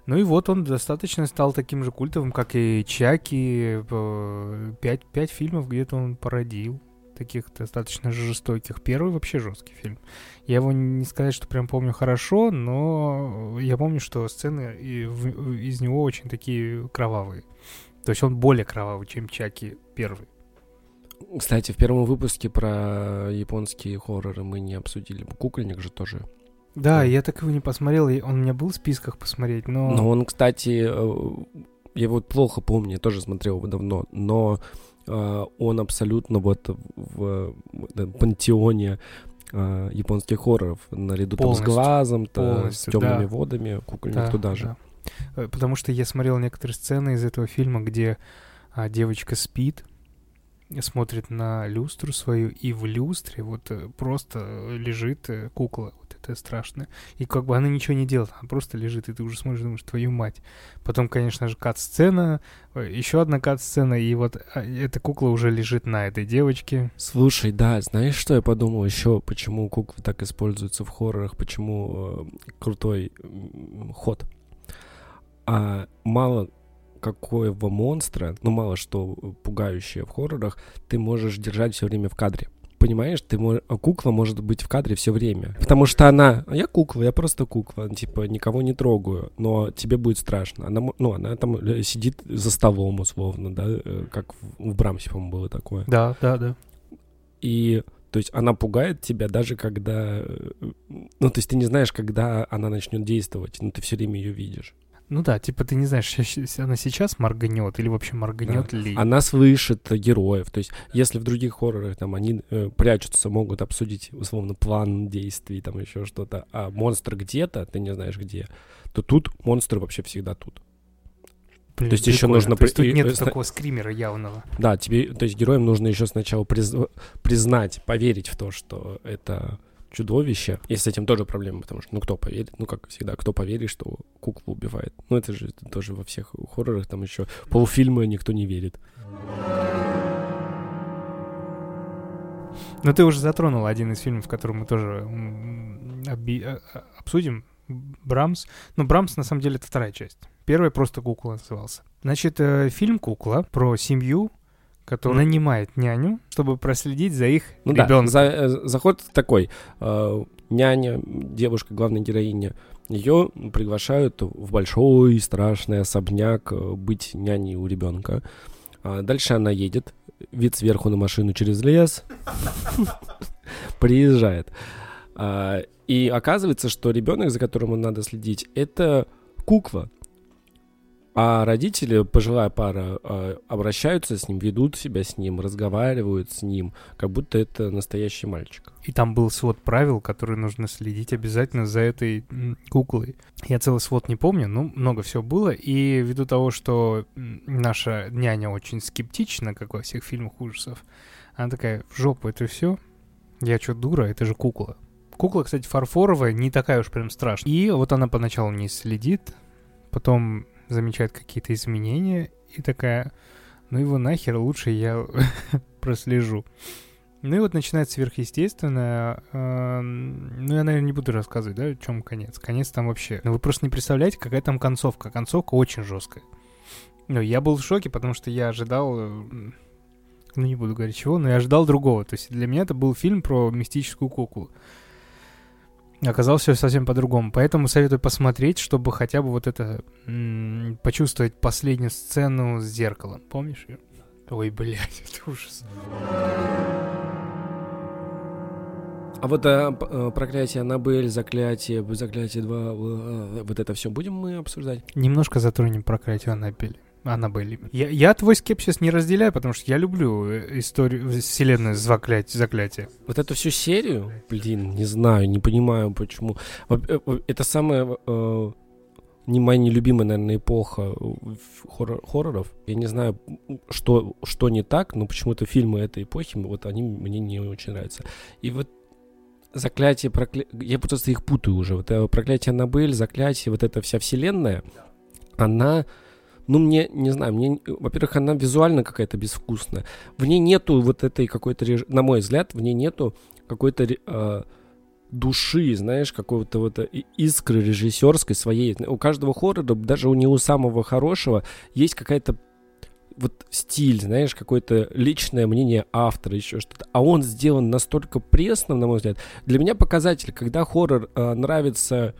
Ну и вот он достаточно стал таким же культовым, как и Чаки. Э, Пять, пять фильмов где-то он породил. Таких достаточно жестоких. Первый вообще жесткий фильм. Я его не сказать, что прям помню хорошо, но я помню, что сцены из него очень такие кровавые. То есть он более кровавый, чем Чаки первый. Кстати, в первом выпуске про японские хорроры мы не обсудили. Кукольник же тоже. Да, Да. я так его не посмотрел. Он у меня был в списках посмотреть, но... Но он, кстати, э, я его плохо помню, я тоже смотрел его давно, но он абсолютно вот в, в пантеоне э, японских хорроров, наряду там с глазом, с Полностью, темными да. водами, кукольник Да, туда же. да. Э, Потому что я смотрел некоторые сцены из этого фильма, где а, девочка спит, смотрит на люстру свою, и в люстре вот э, просто лежит э, кукла. Какая-то страшная. И как бы она ничего не делает, она просто лежит, и ты уже смотришь, думаешь, твою мать. Потом, конечно же, кат-сцена, еще одна кат-сцена, и вот а, эта кукла уже лежит на этой девочке. Слушай, да, знаешь, что я подумал еще, почему куклы так используются в хоррорах, почему э, крутой м, ход? А мало какого монстра, ну мало что пугающее в хоррорах, ты можешь держать все время в кадре. Понимаешь, ты мож... кукла может быть в кадре все время. Потому что она, «А я кукла, я просто кукла, типа никого не трогаю, но тебе будет страшно. Она, ну, она там э, сидит за столом условно, да, э, как в, в Брамсе, по-моему, было такое. Да, да, да. И то есть она пугает тебя даже когда, э, ну то есть ты не знаешь, когда она начнет действовать, но ты все время ее видишь. Ну да, типа ты не знаешь, она сейчас морганет или вообще морганет ли. Она слышит героев. То есть, если в других хоррорах там они э, прячутся, могут обсудить условно план действий, там еще что-то, а монстр где-то, ты не знаешь где, то тут монстр вообще всегда тут. Блин, то есть прикольно. нужно То есть тут нет сна- такого скримера явного. Да, тебе, то есть героям нужно еще сначала приз- признать, поверить в то, что это чудовище. И с этим тоже проблема, потому что, ну, кто поверит? Ну, как всегда, кто поверит, что куклу убивает? Ну, это же тоже во всех хоррорах, там еще полфильма никто не верит. Но ты уже затронул один из фильмов, который мы тоже оби- а- а- обсудим. Брамс. Ну, Брамс, на самом деле, это вторая часть. Первая просто «Кукла» назывался. Значит, э, фильм «Кукла» про семью, которая Мгм. нанимает няню, чтобы проследить за их Ну да, ребенком. за- э, заход такой. э, няня, девушка, главная героиня, ее приглашают в большой страшный особняк э, быть няней у ребенка. А дальше она едет, вид сверху на машину через лес, приезжает. А, И оказывается, что ребенок, за которым надо следить, это кукла. А родители, пожилая пара, а, обращаются с ним, ведут себя с ним, разговаривают с ним, как будто это настоящий мальчик. И там был свод правил, которые нужно следить обязательно за этой куклой. Я целый свод не помню, но много всего было. И ввиду того, что наша няня очень скептична, как во всех фильмах ужасов, она такая, в жопу это все. Я что, дура? Это же кукла. Кукла, кстати, фарфоровая, не такая уж прям страшная. И вот она поначалу не следит, потом замечает какие-то изменения и такая, ну его нахер, лучше я прослежу. Ну и вот начинается сверхъестественное. э, Ну, я, наверное, не буду рассказывать, да, в чем конец. Конец там вообще... Ну, вы просто не представляете, какая там концовка. Концовка очень жесткая. Ну, я был в шоке, потому что я ожидал... э, Ну, не буду говорить чего, но я ожидал другого. То есть для меня это был фильм про мистическую куклу. Оказалось все совсем по-другому. Поэтому советую посмотреть, чтобы хотя бы вот это... м, Почувствовать последнюю сцену с зеркалом. Помнишь ее? Ой, блядь, это ужас. А вот э, п- э, проклятие Аннабель, заклятие, заклятие 2, э, вот это все будем мы обсуждать? Немножко затронем проклятие Аннабель. Аннабель. Я, я твой скепсис не разделяю, потому что я люблю э, историю, вселенную заклятия. заклятия. Вот эту всю серию, блин, не знаю, не понимаю, почему. Э, Это самая э, не моя нелюбимая, наверное, эпоха э, хоррор- хорроров. Я не знаю, что, что не так, но почему-то фильмы этой эпохи, вот они мне не очень нравятся. И вот заклятие, прокля... я просто их путаю уже. Вот проклятие Аннабель, заклятие, вот эта вся вселенная, она, ну, мне, не знаю, мне, во-первых, она визуально какая-то безвкусная. В ней нету вот этой какой-то, на мой взгляд, в ней нету какой-то э, души, знаешь, какого-то вот э, искры режиссерской своей. У каждого хоррора, даже у не у самого хорошего, есть какая-то вот стиль, знаешь, какое-то личное мнение автора, еще что-то. А он сделан настолько пресным, на мой взгляд. Для меня показатель, когда хоррор э, нравится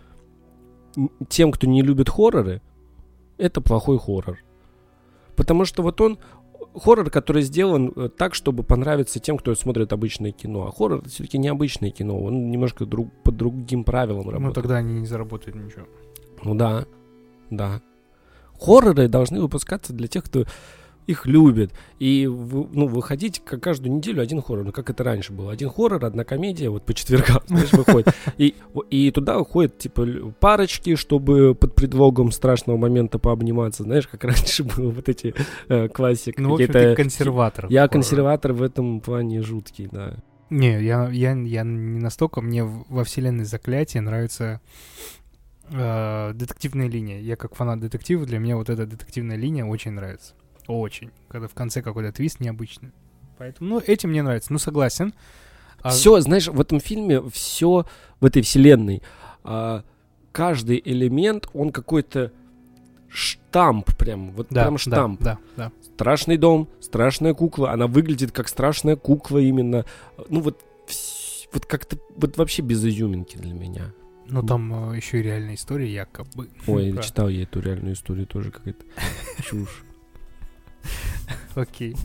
тем, кто не любит хорроры, это плохой хоррор. Потому что вот он хоррор, который сделан э, так, чтобы понравиться тем, кто смотрит обычное кино. А хоррор это все-таки необычное кино. Он немножко друг, по другим правилам Ну, работает. тогда они не заработают ничего. Ну да, да. Хорроры должны выпускаться для тех, кто их любит. И ну, выходить как каждую неделю один хоррор. Ну, как это раньше было. Один хоррор, одна комедия, вот по четвергам, знаешь, выходит. И, и туда уходят, типа, парочки, чтобы под предлогом страшного момента пообниматься. Знаешь, как раньше было вот эти э, классик. Ну, в общем, ты консерватор. Я хоррора. консерватор в этом плане жуткий, да. Не, я, я, я не настолько. Мне во вселенной заклятия нравится э, детективная линия. Я как фанат детектива, для меня вот эта детективная линия очень нравится. Очень. Когда в конце какой-то твист необычный. Поэтому, ну, этим мне нравится. Ну, согласен. А- Все, знаешь, в этом фильме все в этой вселенной. а, каждый элемент, он какой-то штамп прям, вот да, прям да, штамп. Да, да. Страшный дом, страшная кукла, она выглядит как страшная кукла именно. Ну вот, вот как-то, вот вообще без изюминки для меня. Ну, там еще и реальная история, якобы. Ой, я читал я эту реальную историю, тоже какая-то чушь. Окей.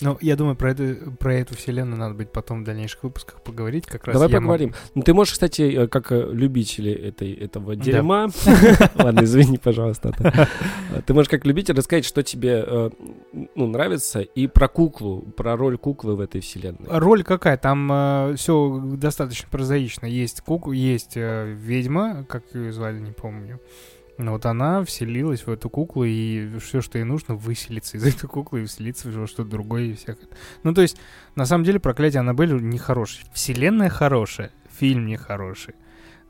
Ну, я думаю, про эту, про эту вселенную надо будет потом в дальнейших выпусках поговорить. Как раз Давай я могу- поговорим. Ну, ты можешь, кстати, э, как э, любители этой, этого дерьма, ладно, извини, пожалуйста. Э, ты можешь как любитель рассказать, что тебе ну, нравится, и про куклу, про роль куклы в этой вселенной. Роль какая? Там все достаточно прозаично. Есть куку, есть ведьма, как ее звали, не помню. Но вот она вселилась в эту куклу, и все, что ей нужно, выселиться из этой куклы и вселиться во что-то другое и всякое. Ну, то есть, на самом деле, проклятие Аннабель нехорошее. Вселенная хорошая, фильм нехороший.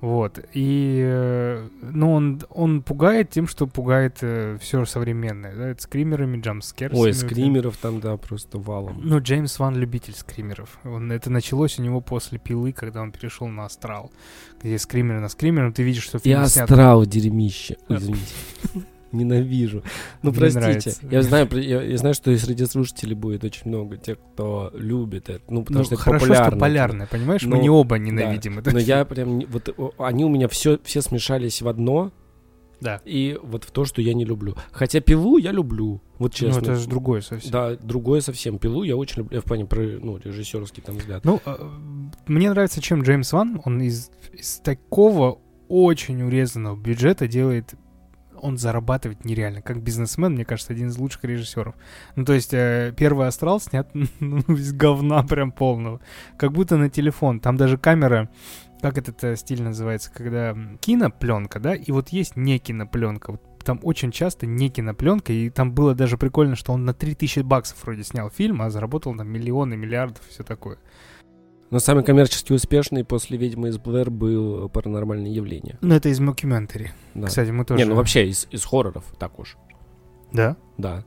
Вот. И, э, ну, он, он пугает тем, что пугает все современное. Да? Это скримерами, джампскерсами. Ой, скримеров там, да, просто валом. Ну, Джеймс Ван любитель скримеров. Он, это началось у него после пилы, когда он перешел на астрал. Где скример на скример, ты видишь, что И фильм снят. астрал дерьмище. Извините. Ненавижу. Ну, Мне простите. нравится. Я знаю, я, я знаю, что и среди слушателей будет очень много тех, кто любит это. Ну, потому Ну, что это хорошо, популярно. что полярное, понимаешь? Мы Но- не оба Да. ненавидим это. Но я прям... Вот они у меня все, все смешались в одно, Да. и вот в то, что я не люблю. Хотя пилу я люблю. Вот Ну, честно. это же другое совсем. Да, другое совсем. Пилу я очень люблю. В плане про, ну, режиссерский там взгляд. Ну, э, мне нравится, чем Джеймс Ван, он из, из такого очень урезанного бюджета делает он зарабатывает нереально. Как бизнесмен, мне кажется, один из лучших режиссеров. Ну, то есть, э, первый астрал снят ну, из говна прям полного. Как будто на телефон. Там даже камера, как этот э, стиль называется, когда кинопленка, да, и вот есть не кинопленка. Вот там очень часто не кинопленка, и там было даже прикольно, что он на 3000 баксов вроде снял фильм, а заработал там миллионы, миллиардов все такое. Но самый коммерчески успешный после «Ведьмы из Блэр» был «Паранормальное явление». Ну, это из мокьюментари. Да. Кстати, мы тоже... Не, ну вообще из, из хорроров так уж. Да? Да.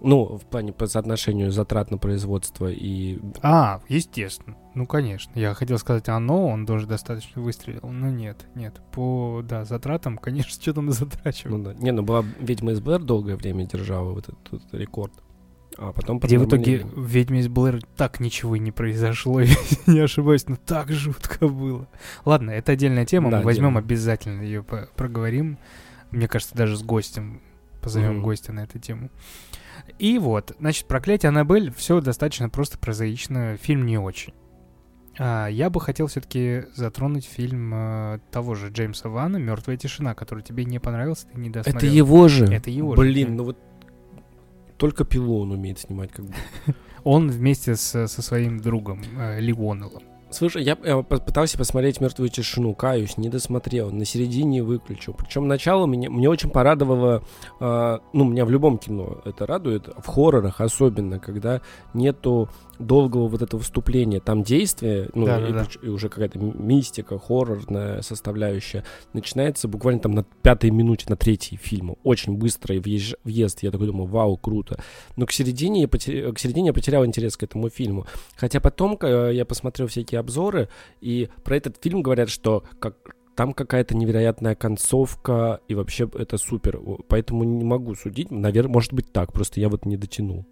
Ну, в плане по соотношению затрат на производство и... А, естественно. Ну, конечно. Я хотел сказать оно, он тоже достаточно выстрелил. Но нет, нет. По, да, затратам, конечно, что там затрачивать. Ну, да. Не, ну была «Ведьма из Блэр» долгое время держала вот этот, вот рекорд. А потом... Где в «Паранормальное итоге явление». в «Ведьме из Блэр» так ничего и не произошло, если не ошибаюсь, но так жутко было. Ладно, это отдельная тема, Да, мы возьмем обязательно ее проговорим. Мне кажется, даже с гостем позовем Мгм. гостя на эту тему. И вот, значит, «Проклятие Аннабель» все достаточно просто прозаично, фильм не очень. А, я бы хотел все-таки затронуть фильм э, того же Джеймса Вана «Мертвая тишина», который тебе не понравился, ты не досмотрел. Это его же. Это его же, Блин, ну вот только пилу он умеет снимать, как бы. Он вместе с- со своим другом э, Ли Уоннеллом. Слушай, я по- пытался посмотреть мертвую тишину, каюсь, не досмотрел, на середине выключил. Причем начало меня, мне очень порадовало, э, ну, меня в любом кино это радует, в хоррорах особенно, когда нету долгого вот этого вступления, там действие, ну, Да, и, да, и уже какая-то ми- мистика, хоррорная составляющая, начинается буквально там на пятой минуте, на третьей фильма. Очень быстрый въезж- въезд, я такой думаю, вау, круто. Но к середине, я поте- к середине я потерял интерес к этому фильму. Хотя потом э, я посмотрел всякие обзоры, и про этот фильм говорят, что как, там какая-то невероятная концовка, и вообще это супер. Поэтому не могу судить. Наверное, может быть так, просто я вот не дотянул.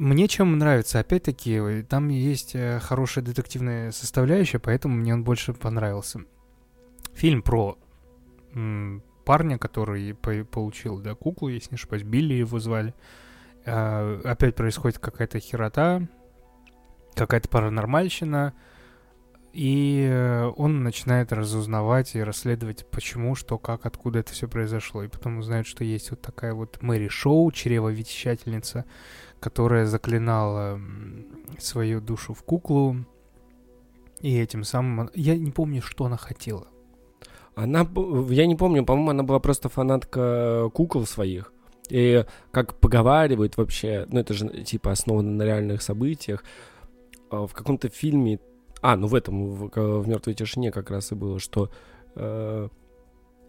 Мне чем нравится, опять-таки, э, там есть э, хорошая детективная составляющая, поэтому мне он больше понравился. Фильм про парня, который по- получил да, куклу, если не ошибаюсь, Билли его звали. А, опять происходит какая-то херота, какая-то паранормальщина, и э, он начинает разузнавать и расследовать, почему, что, как, откуда это все произошло. И потом узнает, что есть вот такая вот Мэри Шоу, чревовещательница, которая заклинала свою душу в куклу. И этим самым... Я не помню, что она хотела. Она, я не помню, по-моему, она была просто фанатка кукол своих. И как поговаривают вообще, ну это же типа основано на реальных событиях, а, в каком-то фильме А, ну в этом, в, в мертвой тишине как раз и было, что. э,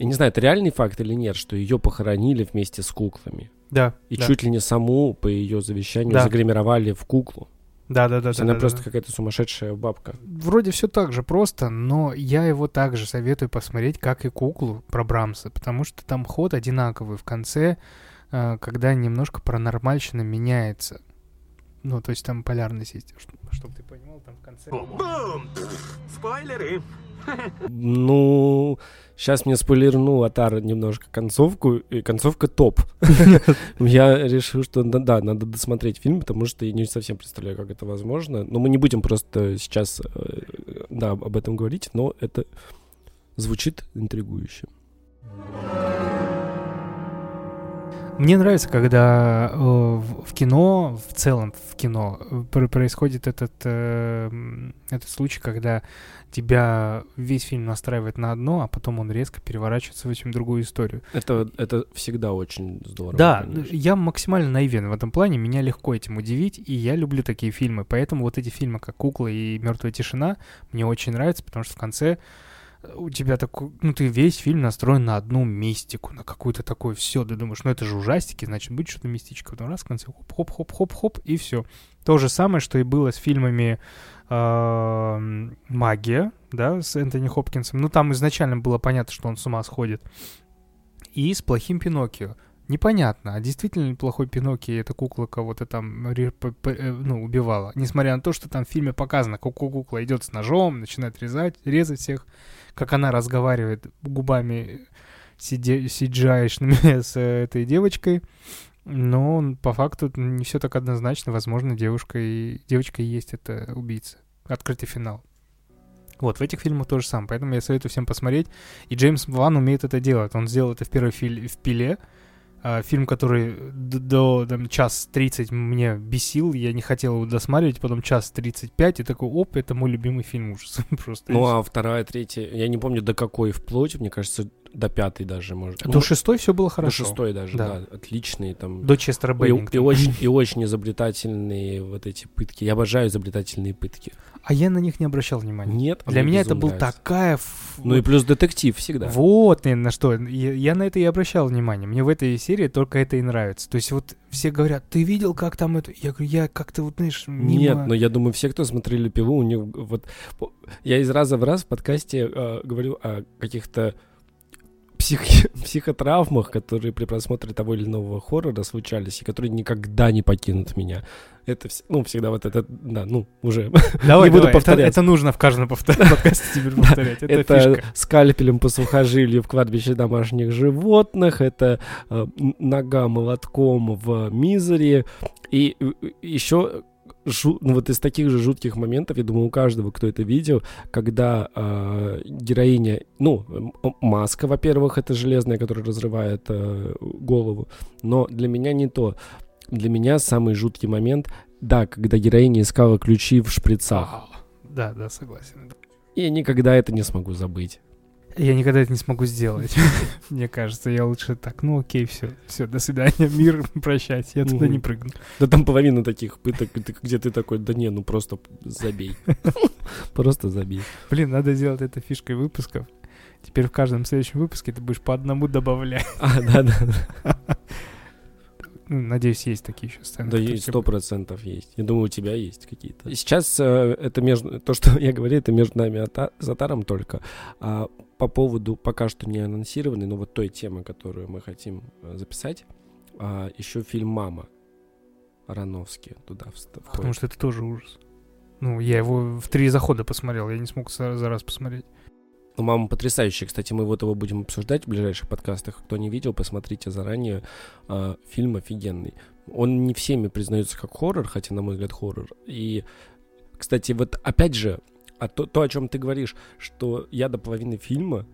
я не знаю, это реальный факт или нет, что ее похоронили вместе с куклами. Да. И да. чуть ли не саму по ее завещанию Да. загримировали в куклу. Да, да, да. да, она да, просто да. какая-то сумасшедшая бабка. Вроде все так же просто, но я его также советую посмотреть, как и куклу про Брамса, потому что там ход одинаковый в конце, э, когда немножко паранормальщина меняется. Ну, то есть там полярность есть, чтобы ты понимал, там в конце... Бум! Спойлеры! Ну, сейчас мне спойлернул Атар немножко концовку, и концовка топ. Я решил, что да, надо досмотреть фильм, потому что я не совсем представляю, как это возможно. Но мы не будем просто сейчас, э, да, об этом говорить, но это звучит интригующе. Мне нравится, когда э, в, в кино, в целом в кино, э, пр- происходит этот, э, этот случай, когда тебя весь фильм настраивает на одно, а потом он резко переворачивается в очень другую историю. Это, это всегда очень здорово. Да, конечно. я максимально наивен в этом плане, меня легко этим удивить, и я люблю такие фильмы, поэтому вот эти фильмы, как «Кукла» и «Мертвая тишина», мне очень нравятся, потому что в конце у тебя такой, ну ты весь фильм настроен на одну мистику, на какую-то такую все, ты думаешь, ну это же ужастики, значит будет что-то мистическое, потом раз в конце хоп-хоп-хоп-хоп-хоп, и все. То же самое, что и было с фильмами «Магия», да, с Энтони Хопкинсом, ну там изначально было понятно, что он с ума сходит, и с «Плохим Пиноккио», Непонятно, а действительно ли плохой Пиноккио эта кукла кого-то там э, ну, убивала. Несмотря на то, что там в фильме показано, как ку- кукла идет с ножом, начинает резать, резать всех, как она разговаривает губами CGI-шными с э, этой девочкой. Но по факту не все так однозначно. Возможно, девушка и, девочка и есть это убийца. Открытый финал. Вот, в этих фильмах то же самое. Поэтому я советую всем посмотреть. И Джеймс Ван умеет это делать. Он сделал это в первой фили- в «Пиле», фильм, который до там, час 30 мне бесил, я не хотел его досматривать, потом час 35, и такой, оп, это мой любимый фильм ужасов. Просто. Ну, а вторая, третья, я не помню до какой вплоть, мне кажется, до пятой даже, может. до Ну, шестой все было До хорошо. шестой даже, Да. да, отличные там. До Честера И, и очень, и очень изобретательные вот эти пытки. Я обожаю изобретательные пытки. А я на них не обращал внимания. Нет, Для меня это был нравится. такая... Ну и плюс детектив всегда. Вот наверное, на что. Я, я на это и обращал внимание. Мне в этой серии только это и нравится. То есть вот все говорят, ты видел, как там это... Я говорю, я как-то вот, знаешь, мимо... Нет, но я думаю, все, кто смотрели пилу, у них вот я из раза в раз в подкасте э, говорю о каких-то псих- психотравмах, которые при просмотре того или иного хоррора случались, и которые никогда не покинут меня. Это, вс- ну, всегда вот это, да, ну, уже. Давай, не буду давай, это- повторяться. Это, нужно в каждом повтор- подкасте теперь повторять. Это, Это фишка. скальпелем по сухожилию в кладбище домашних животных, это э, нога молотком в мизере, и еще ну, вот из таких же жутких моментов, я думаю, у каждого, кто это видел, когда э, героиня, ну, маска, во-первых, это железная, которая разрывает э, голову, но для меня не то. Для меня самый жуткий момент, да, когда героиня искала ключи в шприцах. Да, да, согласен. И я никогда это не смогу забыть. Я никогда это не смогу сделать. Мне кажется, я лучше так, ну окей, все, все, до свидания, мир, прощайте, я туда не прыгну. Да там половина таких пыток, где- ты такой, да не, ну просто забей. Просто забей. Блин, надо сделать это фишкой выпусков. Теперь в каждом следующем выпуске ты будешь по одному добавлять. А, да, да. Ну, надеюсь, есть такие еще сцены. Да, есть, тебе- сто процентов есть. Я думаю, у тебя есть какие-то. Сейчас э, это между... То, что я говорю, это между нами Ата- с Атаром только. А по поводу пока что не анонсированной, но вот той темы, которую мы хотим э, записать, а, еще фильм «Мама» Ароновский туда вст- Потому входит. что это тоже ужас. Ну, я его в три захода посмотрел, я не смог за, за раз посмотреть. Ну, «Мама» потрясающая. Кстати, мы вот его будем обсуждать в ближайших подкастах. Кто не видел, посмотрите заранее. А, фильм офигенный. Он не всеми признается как хоррор, хотя, на мой взгляд, хоррор. И, кстати, вот опять же, а то, то, о чем ты говоришь, что я до половины фильма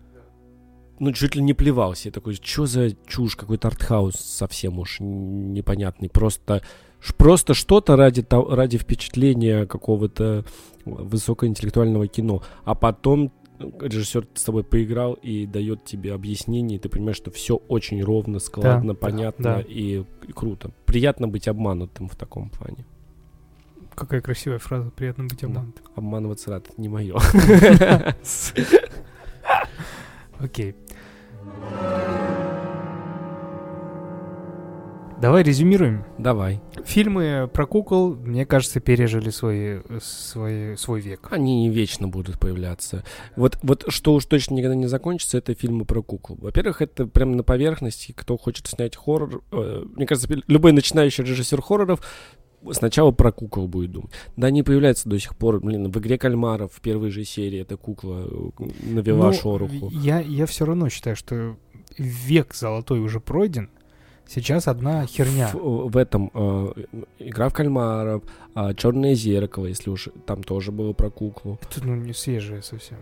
ну, чуть ли не плевался. Я такой, что за чушь, какой-то артхаус совсем уж непонятный. Просто, просто что-то ради, ради впечатления какого-то высокоинтеллектуального кино. А потом ну, режиссер с тобой поиграл и дает тебе объяснение, и ты понимаешь, что все очень ровно, складно, да, понятно да. И, и круто. Приятно быть обманутым в таком плане. Какая красивая фраза, приятно быть обманутым. Обманываться рад, не мое. Окей. Давай резюмируем. Давай. Фильмы про кукол, мне кажется, пережили свой, свой, свой век. Они не вечно будут появляться. Вот, вот что уж точно никогда не закончится, это фильмы про куклу. Во-первых, это прямо на поверхности. Кто хочет снять хоррор, э, мне кажется, любой начинающий режиссер хорроров сначала про кукол будет думать. Да, они появляются до сих пор. Блин, в игре кальмаров в первой же серии эта кукла э, навела Ну, шороху. Я, я все равно считаю, что век золотой уже пройден. Сейчас одна херня. В, в этом э, игра в кальмаров, черное зеркало, если уж там тоже было про куклу. Это ну, не свежее совсем.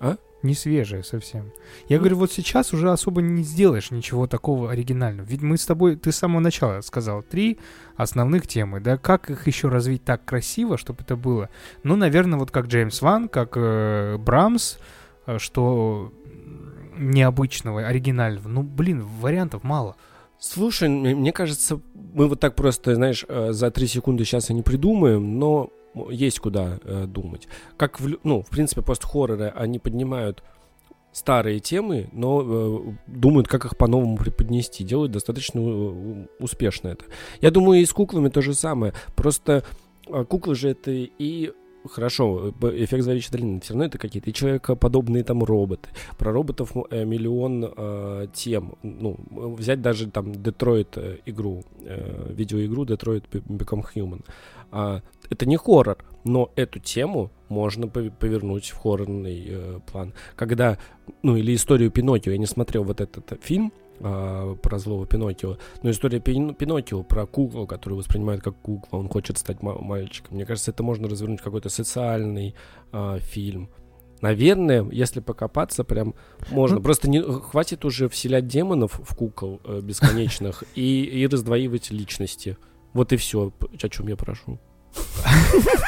А? Не свежее совсем. Я Ну. говорю, вот сейчас уже особо не сделаешь ничего такого оригинального. Ведь мы с тобой, ты с самого начала сказал, три основных темы, да, как их еще развить так красиво, чтобы это было. Ну, наверное, вот как Джеймс Ван, как э, Брамс, э, что необычного, оригинального. Ну, блин, вариантов мало. Слушай, мне кажется, мы вот так просто, знаешь, э, за три секунды сейчас и не придумаем, но есть куда э, думать. Как, в, ну, в принципе, пост-хорроры, они поднимают старые темы, но э, думают, как их по-новому преподнести. Делают достаточно э, успешно это. Я думаю, и с куклами то же самое. Просто э, куклы же это и Хорошо, э, эффект зловещей долины, все равно это какие-то человекоподобные там роботы. Про роботов э, миллион э, тем. Ну, взять даже там Детройт э, игру, э, видеоигру Детройт Become Human. А, это не хоррор, но эту тему можно пове- повернуть в хоррорный э, план. Когда, ну, или историю Пиноккио, я не смотрел вот этот фильм, а, про злого Пиноккио. Но история Пин- Пиноккио про куклу, которую воспринимают как кукла, он хочет стать ма- мальчиком. Мне кажется, это можно развернуть в какой-то социальный а, фильм. Наверное, если покопаться, прям можно. Ну- Просто не, хватит уже вселять демонов в кукол э, бесконечных и, и раздвоивать личности. Вот и все, о чем я прошу.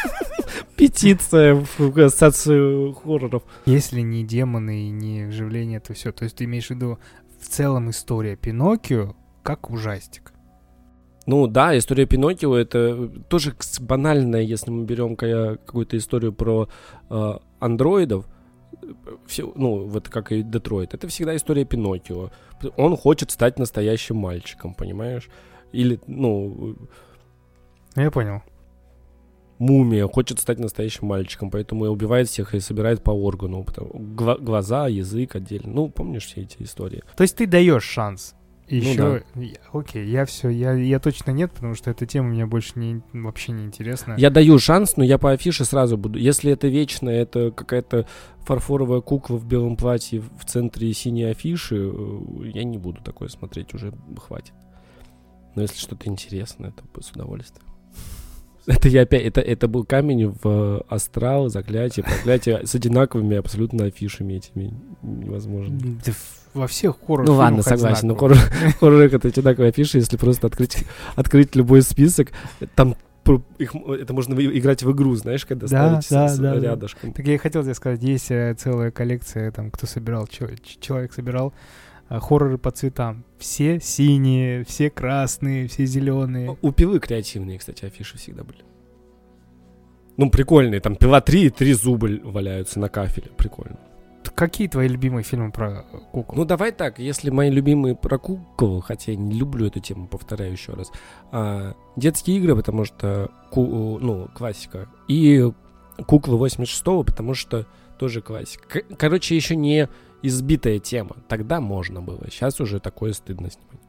Петиция в ассоциацию хорроров. Если не демоны и не вживление, то все. То есть ты имеешь в виду в целом история Пиноккио как ужастик. Ну да, история Пиноккио это тоже банальная, если мы берем ка- какую-то историю про э, андроидов. Все, ну, вот как и Детройт, это всегда история Пиноккио. Он хочет стать настоящим мальчиком, понимаешь? Или, Ну, Я понял. Мумия хочет стать настоящим мальчиком, поэтому и убивает всех и собирает по органу. потому- гла- глаза, язык отдельно. Ну, помнишь все эти истории? То есть ты даешь шанс. Ну Еще, окей, я все, я, я точно нет, потому что эта тема мне больше не, вообще не интересна. Я даю шанс, но я по афише сразу буду. Если это вечно, это какая-то фарфоровая кукла в белом платье в центре синей афиши, э, я не буду такое смотреть, уже хватит. Но если что-то интересное, это бы с удовольствием. Это я опять, это, это был камень в астрал, заклятие, проклятие с одинаковыми абсолютно афишами этими невозможно. Да во всех хоррор Ну ладно, согласен, но хоррор, хоррор это одинаковые афиши, если просто открыть, открыть любой список, там их, это можно играть в игру, знаешь, когда Да, ставить да, с- да, да. рядышком. Так я и хотел тебе сказать, есть э, целая коллекция, там, кто собирал, человек собирал хорроры по цветам. Все синие, все красные, все зеленые. У пилы креативные, кстати, афиши всегда были. Ну, прикольные, там пила 3 и 3 зуба л- валяются на кафеле, прикольно. Какие твои любимые фильмы про э, кукол? Ну, давай так, если мои любимые про кукол, хотя я не люблю эту тему, повторяю еще раз, а, детские игры, потому что, ку- ну, классика, и куклы 86-го, потому что тоже классика. Короче, еще не избитая тема. Тогда можно было, сейчас уже такое стыдно снимать.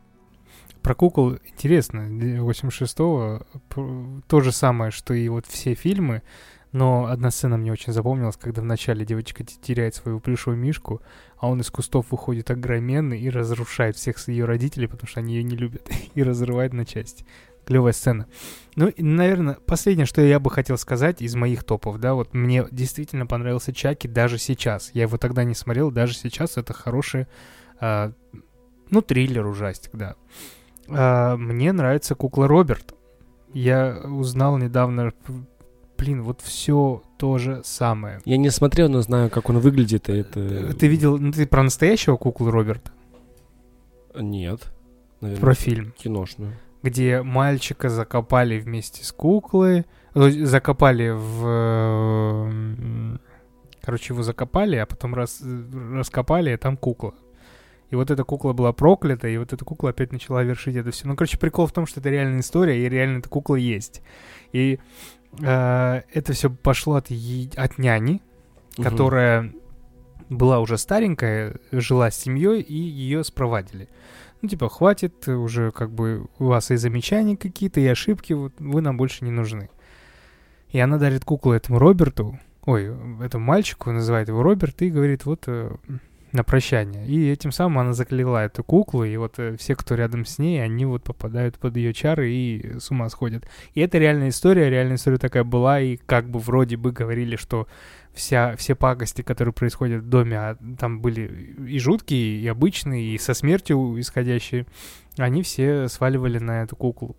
Про кукол интересно. Для 86-го п- то же самое, что и вот все фильмы, но одна сцена мне очень запомнилась, когда вначале девочка те- теряет своего плюшевого мишку, а он из кустов выходит огроменный и разрушает всех ее родителей, потому что они ее не любят, и разрывает на части. Клевая сцена. Ну, и, наверное, последнее, что я бы хотел сказать из моих топов, да, вот мне действительно понравился Чаки даже сейчас. Я его тогда не смотрел, даже сейчас это хороший, а, ну, триллер, ужастик, да. А, мне нравится кукла Роберт. Я узнал недавно, блин, вот все то же самое. Я не смотрел, но знаю, как он выглядит, и это... Э, Ты видел, ну, ты про настоящего куклу Роберта? Нет. Наверное, Про фильм. киношную. Где мальчика закопали вместе с куклой, закопали в... Короче, его закопали, а потом раз, раскопали, и там кукла. И вот эта кукла была проклята, и вот эта кукла опять начала вершить это все. Ну, короче, прикол в том, что это реальная история, и реально эта кукла есть. И э, это все пошло от, е- от няни, Мгм. которая была уже старенькая, жила с семьей, и ее спровадили. Ну, типа, хватит, уже как бы у вас и замечания какие-то, и ошибки, вот вы нам больше не нужны. И она дарит куклу этому Роберту, ой, этому мальчику, называет его Роберт, и говорит, вот э, на прощание. И этим самым она закляла эту куклу, и вот э, все, кто рядом с ней, они вот попадают под ее чары и с ума сходят. И это реальная история, реальная история такая была, и как бы вроде бы говорили, что вся, все пакости, которые происходят в доме, а там были и жуткие, и обычные, и со смертью исходящие, они все сваливали на эту куклу.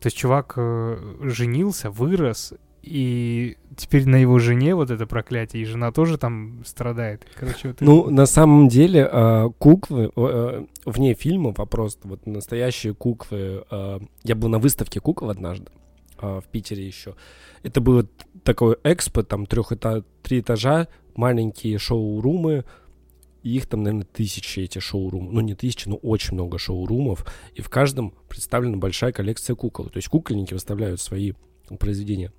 То есть чувак э, женился, вырос, и теперь на его жене вот это проклятие, и жена тоже там страдает. Короче, вот Ну, это- на самом деле, а, куклы, э, вне фильма вопрос, вот настоящие куклы. а, Я был на выставке кукол однажды а, в Питере еще. Это было такое экспо, там трех эта- три этажа, маленькие шоу-румы, их там, наверное, тысячи эти шоу-румы. Ну, не тысячи, но очень много шоу-румов. И в каждом представлена большая коллекция кукол. То есть кукольники выставляют свои произведения.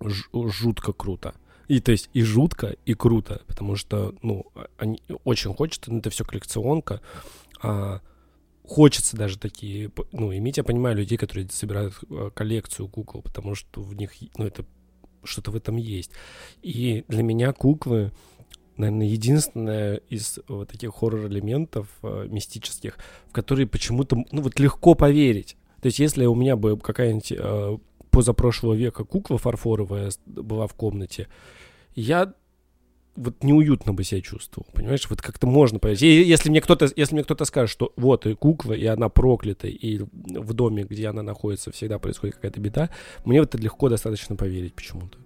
Жутко круто. И то есть и жутко, и круто, потому что, ну, а- они очень хочется, ну, это все коллекционка, а, хочется даже такие, ну, иметь, я понимаю, людей, которые собирают э, коллекцию кукол, потому что в них, ну, это что-то в этом есть. И для меня куклы, наверное, единственное из вот таких хоррор-элементов э, мистических, в которые почему-то, ну, вот легко поверить. То есть если у меня бы какая-нибудь э, позапрошлого века кукла фарфоровая была в комнате, я вот неуютно бы себя чувствовал, понимаешь? Вот как-то можно. И если мне кто-то, если мне кто-то скажет, что вот и кукла, и она проклята, и в доме, где она находится, всегда происходит какая-то беда, мне в это легко достаточно поверить почему-то.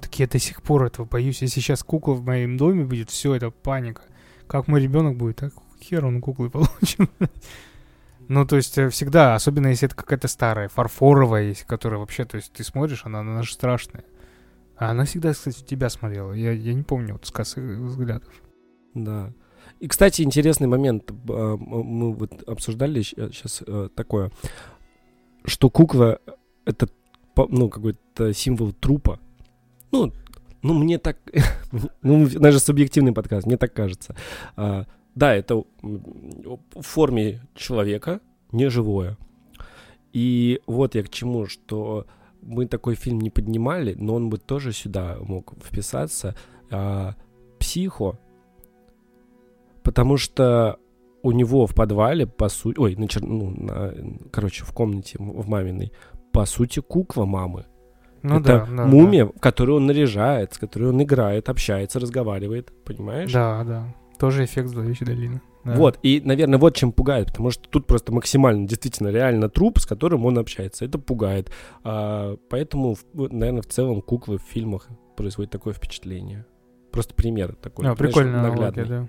Так я до сих пор этого боюсь. Если сейчас кукла в моем доме будет, все, это паника. Как мой ребенок будет, так хер он куклы получит. Ну, то есть э, всегда, особенно если это какая-то старая, фарфоровая, есть, которая вообще, то есть ты смотришь, она, она же страшная. А она всегда, кстати, тебя смотрела. Я, я не помню вот с косых взглядов. Да. И, кстати, интересный момент. А, Мы вот обсуждали сейчас такое, что кукла — это, ну, какой-то символ трупа. Ну, ну, мне так... ну, даже субъективный подкаст, мне так кажется. Да, это в форме человека, не живое. И вот я к чему, что мы такой фильм не поднимали, но он бы тоже сюда мог вписаться. А, психо, потому что у него в подвале, по сути, ой, на чер- ну, на- короче, в комнате в маминой, по сути, кукла мамы. Ну это да, да. мумия, которую он наряжает, с которой он играет, общается, разговаривает, понимаешь? Да, да. Тоже эффект зловещей долины. Да. Вот, и, наверное, вот чем пугает, потому что тут просто максимально, действительно, реально труп, с которым он общается. Это пугает. А, поэтому, наверное, в целом куклы в фильмах производят такое впечатление. Просто пример такой. А, знаешь, прикольная наглядный. аналогия, да.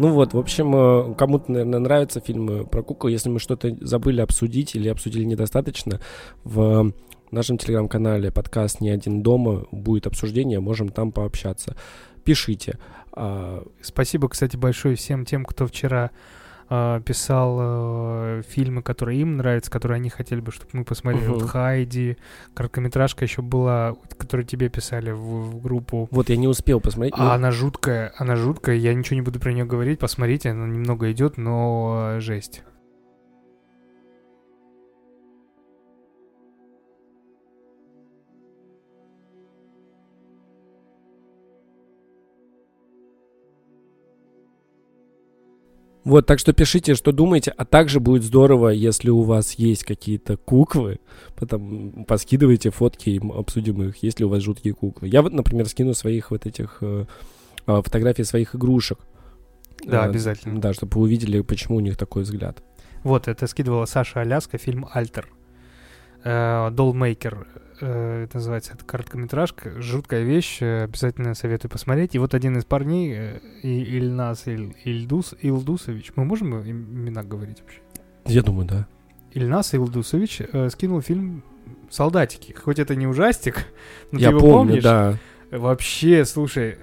Ну вот, в общем, э, кому-то, наверное, нравятся фильмы про кукол. Если мы что-то забыли обсудить или обсудили недостаточно, в нашем телеграм-канале подкаст «Не один дома» будет обсуждение, можем там пообщаться. Пишите. А, Спасибо, кстати, большое всем тем, кто вчера а, писал э, фильмы, которые им нравятся, которые они хотели бы, чтобы мы посмотрели. Мгм. Вот Хайди, короткометражка еще была, которую тебе писали в, в группу. Вот я не успел посмотреть. А она жуткая, она жуткая, я ничего не буду про нее говорить, посмотрите, она немного идет, но э, жесть. Вот, так что пишите, что думаете, а также будет здорово, если у вас есть какие-то куклы, потом поскидывайте фотки, и обсудим их, если у вас жуткие куклы. Я вот, например, скину своих вот этих э, э, фотографий своих игрушек. Да, Э, обязательно. Да, чтобы вы увидели, почему у них такой взгляд. Вот, это скидывала Саша Аляска, фильм «Альтер». Э, Доллмейкер. Э, это называется, это короткометражка, жуткая вещь, э, обязательно советую посмотреть. И вот один из парней, э, И- Ильнас Иль- Ильдус, Илдусович, мы можем им- имена говорить вообще? Я думаю, да. Ильнас Илдусович э, скинул фильм «Солдатики». Хоть это не ужастик, но Я ты его помню, помнишь? да. Вообще, слушай,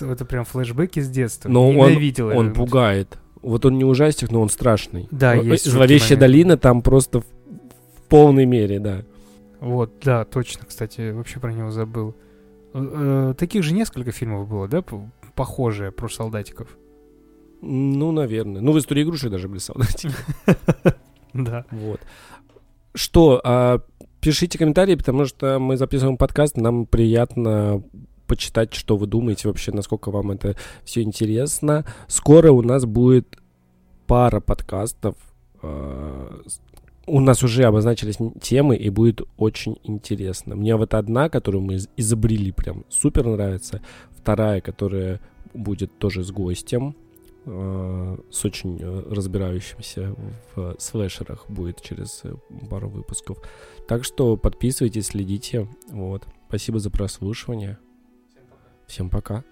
это прям флешбеки с детства. Но он, Ненавидел он этот пугает. Вот он не ужастик, но он страшный. Да, Э, есть Зловещая долина там просто в полной мере, да. Вот, да, точно, кстати, вообще про него забыл. Э, э, Таких же несколько фильмов было, да, похожие про солдатиков? Ну, наверное. Ну, в истории игрушек даже были солдатики. Да. Вот. Что, а, пишите комментарии, потому что мы записываем подкаст, нам приятно почитать, что вы думаете вообще, насколько вам это все интересно. Скоро у нас будет пара подкастов. У нас уже обозначились темы, и будет очень интересно. Мне вот одна, которую мы из- изобрели, прям супер нравится. Вторая, которая будет тоже с гостем, э, с очень э, разбирающимся в слэшерах, будет через э, пару выпусков. Так что подписывайтесь, следите. Вот. Спасибо за прослушивание. Всем пока.